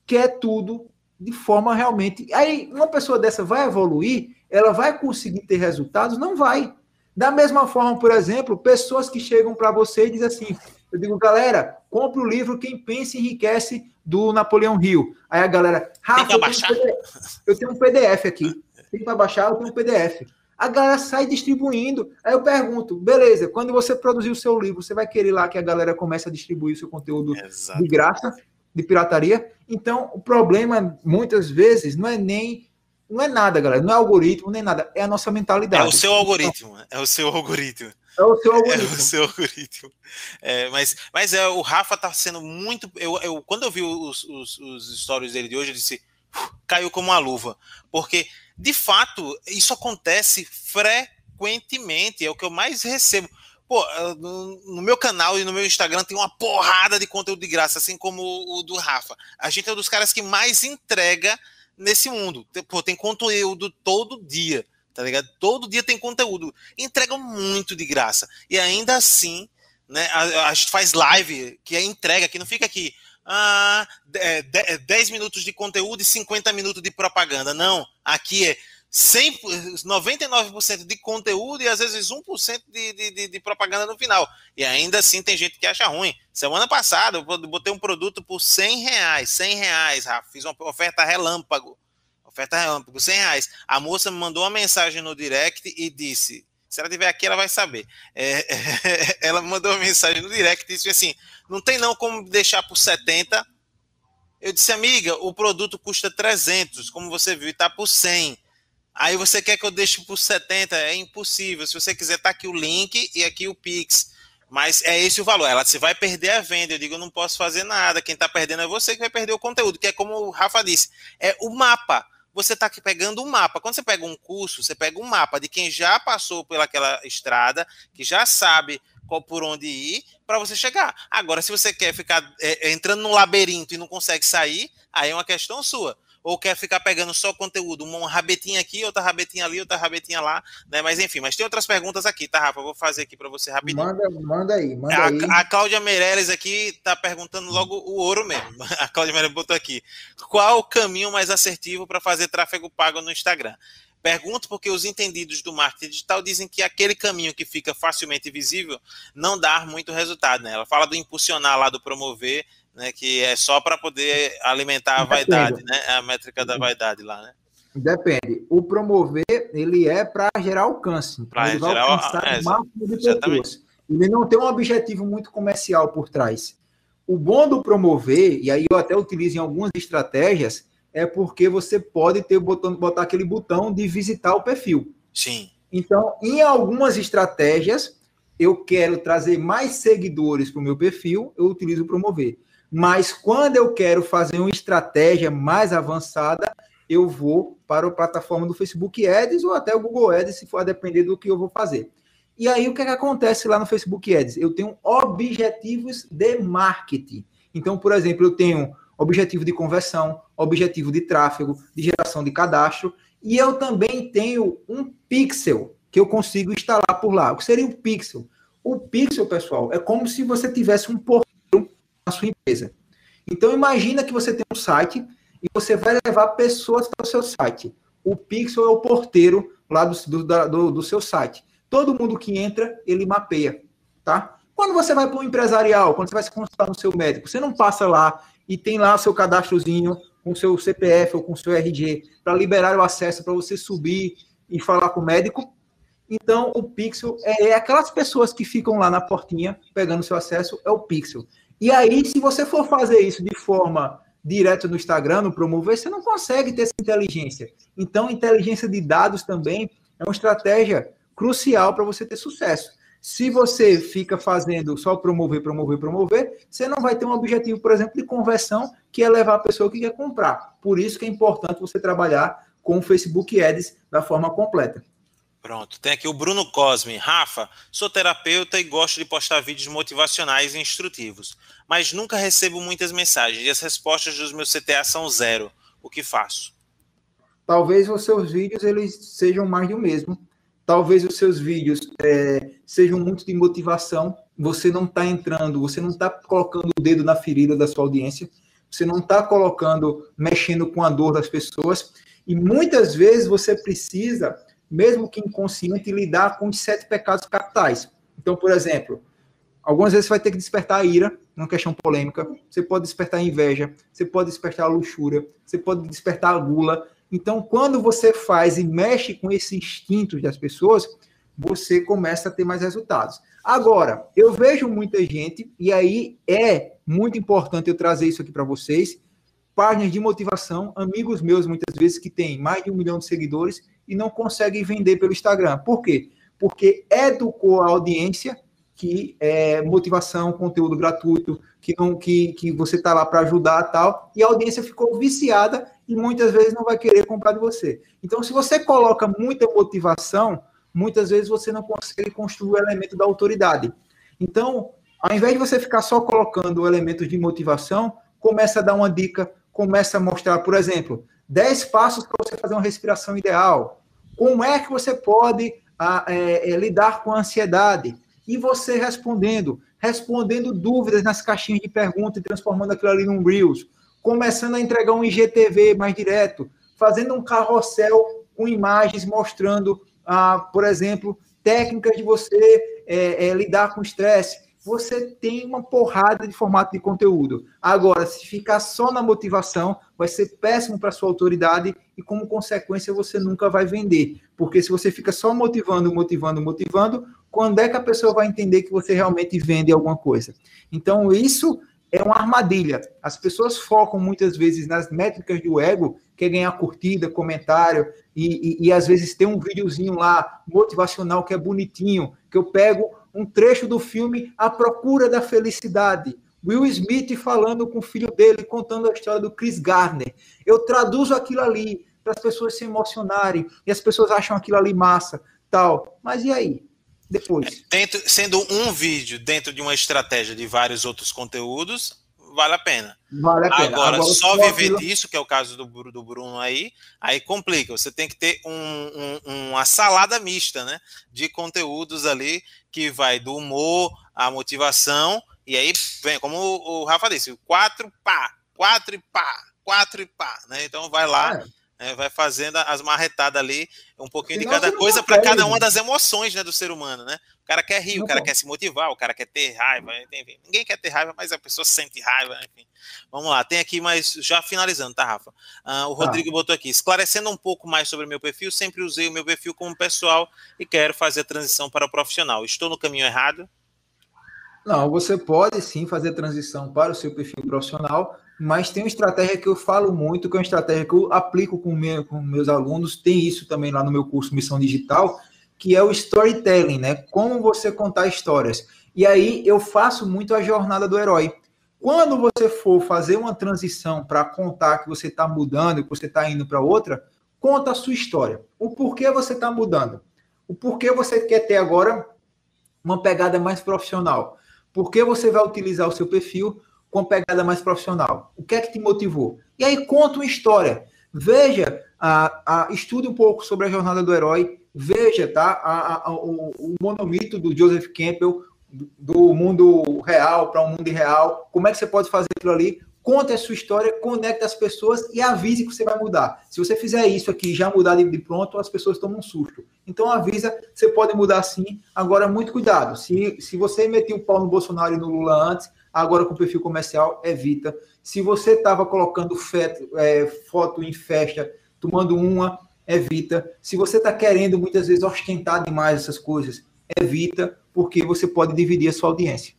Quer tudo de forma realmente. Aí uma pessoa dessa vai evoluir, ela vai conseguir ter resultados? Não vai. Da mesma forma, por exemplo, pessoas que chegam para você e dizem assim: eu digo, galera, compre o livro Quem Pensa Enriquece do Napoleão Hill. Aí a galera, Rafa, eu, tenho eu tenho um PDF aqui. Tem para baixar, eu tenho um PDF. A galera sai distribuindo. Aí eu pergunto, beleza, quando você produzir o seu livro, você vai querer lá que a galera comece a distribuir o seu conteúdo Exato. de graça, de pirataria? Então, o problema, muitas vezes, não é nem não é nada, galera. Não é algoritmo, nem nada. É a nossa mentalidade. É o seu algoritmo. É o seu algoritmo. É o seu algoritmo. É o seu algoritmo. É, mas, mas é, o Rafa tá sendo muito. Eu, eu, quando eu vi os, os, os stories dele de hoje, eu disse. Caiu como uma luva. Porque, de fato, isso acontece frequentemente. É o que eu mais recebo. Pô, no, meu canal e no meu Instagram tem uma porrada de conteúdo de graça, assim como o, do Rafa. A gente é um dos caras que mais entrega nesse mundo. Pô, tem conteúdo todo dia, tá ligado? Todo dia tem conteúdo. Entregam muito de graça. E ainda assim, né, a, a gente faz live, que é entrega, que não fica aqui. Ah, 10 é, minutos de conteúdo e 50 minutos de propaganda. Não, aqui é 100, 99% de conteúdo e às vezes 1% de, de, de, propaganda no final. E ainda assim tem gente que acha ruim. Semana passada eu botei um produto por 100 reais. 100 reais, Rafa. Fiz uma oferta relâmpago. Oferta relâmpago, 100 reais. A moça me mandou uma mensagem no direct e disse: se ela tiver aqui, ela vai saber. É, é, ela me mandou uma mensagem no direct e disse assim: não tem não como deixar por 70. Eu disse, amiga, o produto custa 300, como você viu, está por 100. Aí você quer que eu deixe por 70? É impossível. Se você quiser, tá aqui o link e aqui o Pix. Mas é esse o valor. Ela você vai perder a venda. Eu digo, eu não posso fazer nada. Quem está perdendo é você que vai perder o conteúdo, que é como o Rafa disse, é o mapa. Você está aqui pegando um mapa. Quando você pega um curso, você pega um mapa de quem já passou pelaquela estrada, que já sabe qual por onde ir para você chegar. Agora, se você quer ficar é, entrando num labirinto e não consegue sair, aí é uma questão sua ou quer ficar pegando só conteúdo, uma rabetinha aqui, outra rabetinha ali, outra rabetinha lá, né? Mas enfim, mas tem outras perguntas aqui, tá, Rafa? Eu vou fazer aqui para você rapidinho. Manda, manda aí, manda a, aí. A Cláudia Meirelles aqui tá perguntando logo o ouro mesmo. A Cláudia Meirelles botou aqui. Qual o caminho mais assertivo para fazer tráfego pago no Instagram? Pergunto porque os entendidos do marketing digital dizem que aquele caminho que fica facilmente visível não dá muito resultado. Né? Ela fala do impulsionar lá, do promover, né, que é só para poder alimentar a Depende. vaidade, né, a métrica da vaidade lá, né? Depende. O promover, ele é para gerar alcance. Para vai gerar alcançar é, o máximo de pessoas. Ele não tem um objetivo muito comercial por trás. O bom do promover, e aí eu até utilizo em algumas estratégias, é porque você pode ter botão, botar aquele botão de visitar o perfil. Sim. Então, em algumas estratégias, eu quero trazer mais seguidores para o meu perfil, eu utilizo o promover. Mas quando eu quero fazer uma estratégia mais avançada, eu vou para a plataforma do Facebook Ads ou até o Google Ads, se for a depender do que eu vou fazer. E aí, o que, é que acontece lá no Facebook Ads? Eu tenho objetivos de marketing. Então, por exemplo, eu tenho objetivo de conversão, objetivo de tráfego, de geração de cadastro, e eu também tenho um pixel que eu consigo instalar por lá. O que seria o pixel? O pixel, pessoal, é como se você tivesse um portal a sua empresa. Então imagina que você tem um site e você vai levar pessoas para o seu site. O Pixel é o porteiro lá do, do, do, seu site. Todo mundo que entra, ele mapeia, tá? Quando você vai para um empresarial, quando você vai se consultar no seu médico, você não passa lá e tem lá o seu cadastrozinho com o seu CPF ou com o seu RG para liberar o acesso para você subir e falar com o médico. Então, o Pixel é, é aquelas pessoas que ficam lá na portinha pegando seu acesso, é o Pixel. E aí, se você for fazer isso de forma direta no Instagram, no promover, você não consegue ter essa inteligência. Então, inteligência de dados também é uma estratégia crucial para você ter sucesso. Se você fica fazendo só promover, promover, promover, você não vai ter um objetivo, por exemplo, de conversão, que é levar a pessoa que quer comprar. Por isso que é importante você trabalhar com o Facebook Ads da forma completa. Pronto, tem aqui o Bruno Cosme. Rafa, sou terapeuta e gosto de postar vídeos motivacionais e instrutivos, mas nunca recebo muitas mensagens e as respostas dos meus CTA são zero. O que faço? Talvez os seus vídeos eles sejam mais do mesmo. Talvez os seus vídeos é, sejam muito de motivação. Você não está entrando, você não está colocando o dedo na ferida da sua audiência. Você não está colocando, mexendo com a dor das pessoas. E muitas vezes você precisa mesmo que inconsciente, lidar com os sete pecados capitais. Então, por exemplo, algumas vezes você vai ter que despertar a ira, uma questão polêmica, você pode despertar a inveja, você pode despertar a luxúria, você pode despertar a gula. Então, quando você faz e mexe com esses instintos das pessoas, você começa a ter mais resultados. Agora, eu vejo muita gente, e aí é muito importante eu trazer isso aqui para vocês, páginas de motivação, amigos meus, muitas vezes, que têm mais de um milhão de seguidores e não conseguem vender pelo Instagram. Por quê? Porque educou a audiência que é motivação, conteúdo gratuito, que, não, que, que você está lá para ajudar tal, e a audiência ficou viciada e muitas vezes não vai querer comprar de você. Então, se você coloca muita motivação, muitas vezes você não consegue construir o elemento da autoridade. Então, ao invés de você ficar só colocando elementos de motivação, começa a dar uma dica, começa a mostrar, por exemplo, 10 passos para você fazer uma respiração ideal. Como é que você pode a, é, é, lidar com a ansiedade? E você respondendo, respondendo dúvidas nas caixinhas de perguntas e transformando aquilo ali num Reels. Começando a entregar um IGTV mais direto, fazendo um carrossel com imagens mostrando, ah, por exemplo, técnicas de você é, é, lidar com estresse você tem uma porrada de formato de conteúdo. Agora, se ficar só na motivação, vai ser péssimo para sua autoridade e, como consequência, você nunca vai vender. Porque se você fica só motivando, motivando, motivando, quando é que a pessoa vai entender que você realmente vende alguma coisa? Então, isso é uma armadilha. As pessoas focam muitas vezes nas métricas do ego, que é ganhar curtida, comentário, e, e, e às vezes tem um videozinho lá motivacional que é bonitinho, que eu pego um trecho do filme A Procura da Felicidade. Will Smith falando com o filho dele, contando a história do Chris Gardner. Eu traduzo aquilo ali para as pessoas se emocionarem e as pessoas acham aquilo ali massa, tal. Mas e aí? Depois. Dentro, sendo um vídeo dentro de uma estratégia de vários outros conteúdos, vale a pena. Vale a pena. Agora, Agora só viver disso, que é o caso do, do Bruno aí, aí complica. Você tem que ter um, um, uma salada mista, né? De conteúdos ali que vai do humor à motivação, e aí vem, como o Rafa disse, quatro pá, quatro e pá, quatro e pá, né? Então vai lá. É. É, vai fazendo as marretadas ali, um pouquinho Senão de cada coisa para cada uma das emoções né, do ser humano, né? O cara quer rir, não o cara quer se motivar, o cara quer ter raiva, enfim. Ninguém quer ter raiva, mas a pessoa sente raiva, enfim. Vamos lá, tem aqui mais, já finalizando, tá, Rafa? Uh, o tá. Rodrigo ah. botou aqui, esclarecendo um pouco mais sobre o meu perfil, sempre usei o meu perfil como pessoal e quero fazer a transição para o profissional. Estou no caminho errado? Não, você pode sim fazer a transição para o seu perfil profissional, mas tem uma estratégia que eu falo muito, que é uma estratégia que eu aplico com, meu, com meus alunos, tem isso também lá no meu curso Missão Digital, que é o storytelling, né? Como você contar histórias. E aí eu faço muito a jornada do herói. Quando você for fazer uma transição para contar que você está mudando, que você está indo para outra, conta a sua história. O porquê você está mudando. O porquê você quer ter agora uma pegada mais profissional. Por que você vai utilizar o seu perfil com pegada mais profissional? O que é que te motivou? E aí conta uma história. Veja, a, a, estude um pouco sobre a jornada do herói. Veja, tá? A, a, o, o monomito do Joseph Campbell, do mundo real para um mundo irreal. Como é que você pode fazer aquilo ali? Conte a sua história, conecte as pessoas e avise que você vai mudar. Se você fizer isso aqui já mudar de, de pronto, as pessoas tomam um susto. Então avisa, você pode mudar sim. Agora, muito cuidado. Se, se você metiu o pau no Bolsonaro e no Lula antes, agora com perfil comercial, evita. Se você estava colocando feto, é, foto em festa, tomando uma, evita. Se você está querendo muitas vezes ostentar demais essas coisas, evita, porque você pode dividir a sua audiência.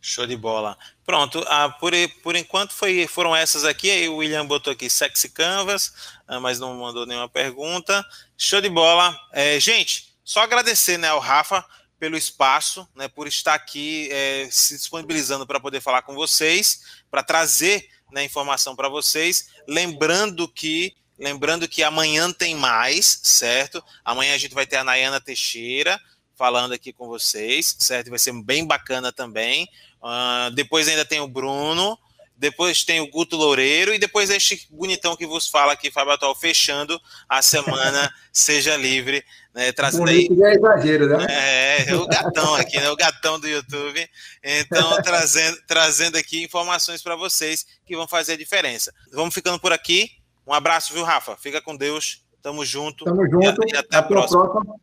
Show de bola. Pronto, ah, por, por enquanto foi, foram essas aqui. Aí o William botou aqui Sexy Canvas, ah, mas não mandou nenhuma pergunta. Show de bola. É, gente, só agradecer né, ao Rafa pelo espaço, né, por estar aqui é, se disponibilizando para poder falar com vocês, para trazer né, informação para vocês. Lembrando que Lembrando que amanhã tem mais, certo? Amanhã a gente vai ter a Nayana Teixeira falando aqui com vocês, certo? Vai ser bem bacana também. Uh, depois ainda tem o Bruno, depois tem o Guto Loureiro e depois este bonitão que vos fala aqui, Fábio Atual, fechando a semana Seja Livre, né? Trazendo aí. É exagero, né? É, é, o gatão aqui, né? O gatão do YouTube. Então, trazendo, trazendo aqui informações para vocês que vão fazer a diferença. Vamos ficando por aqui. Um abraço, viu, Rafa? Fica com Deus. Tamo junto. Tamo junto. E, até, a próxima. próxima.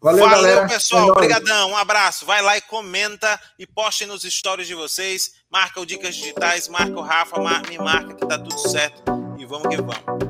Valeu, Valeu galera. pessoal. Obrigadão. Um abraço. Vai lá e comenta e poste nos stories de vocês. Marca o Dicas Digitais, marca o Rafa, me marca que tá tudo certo. E vamos que vamos.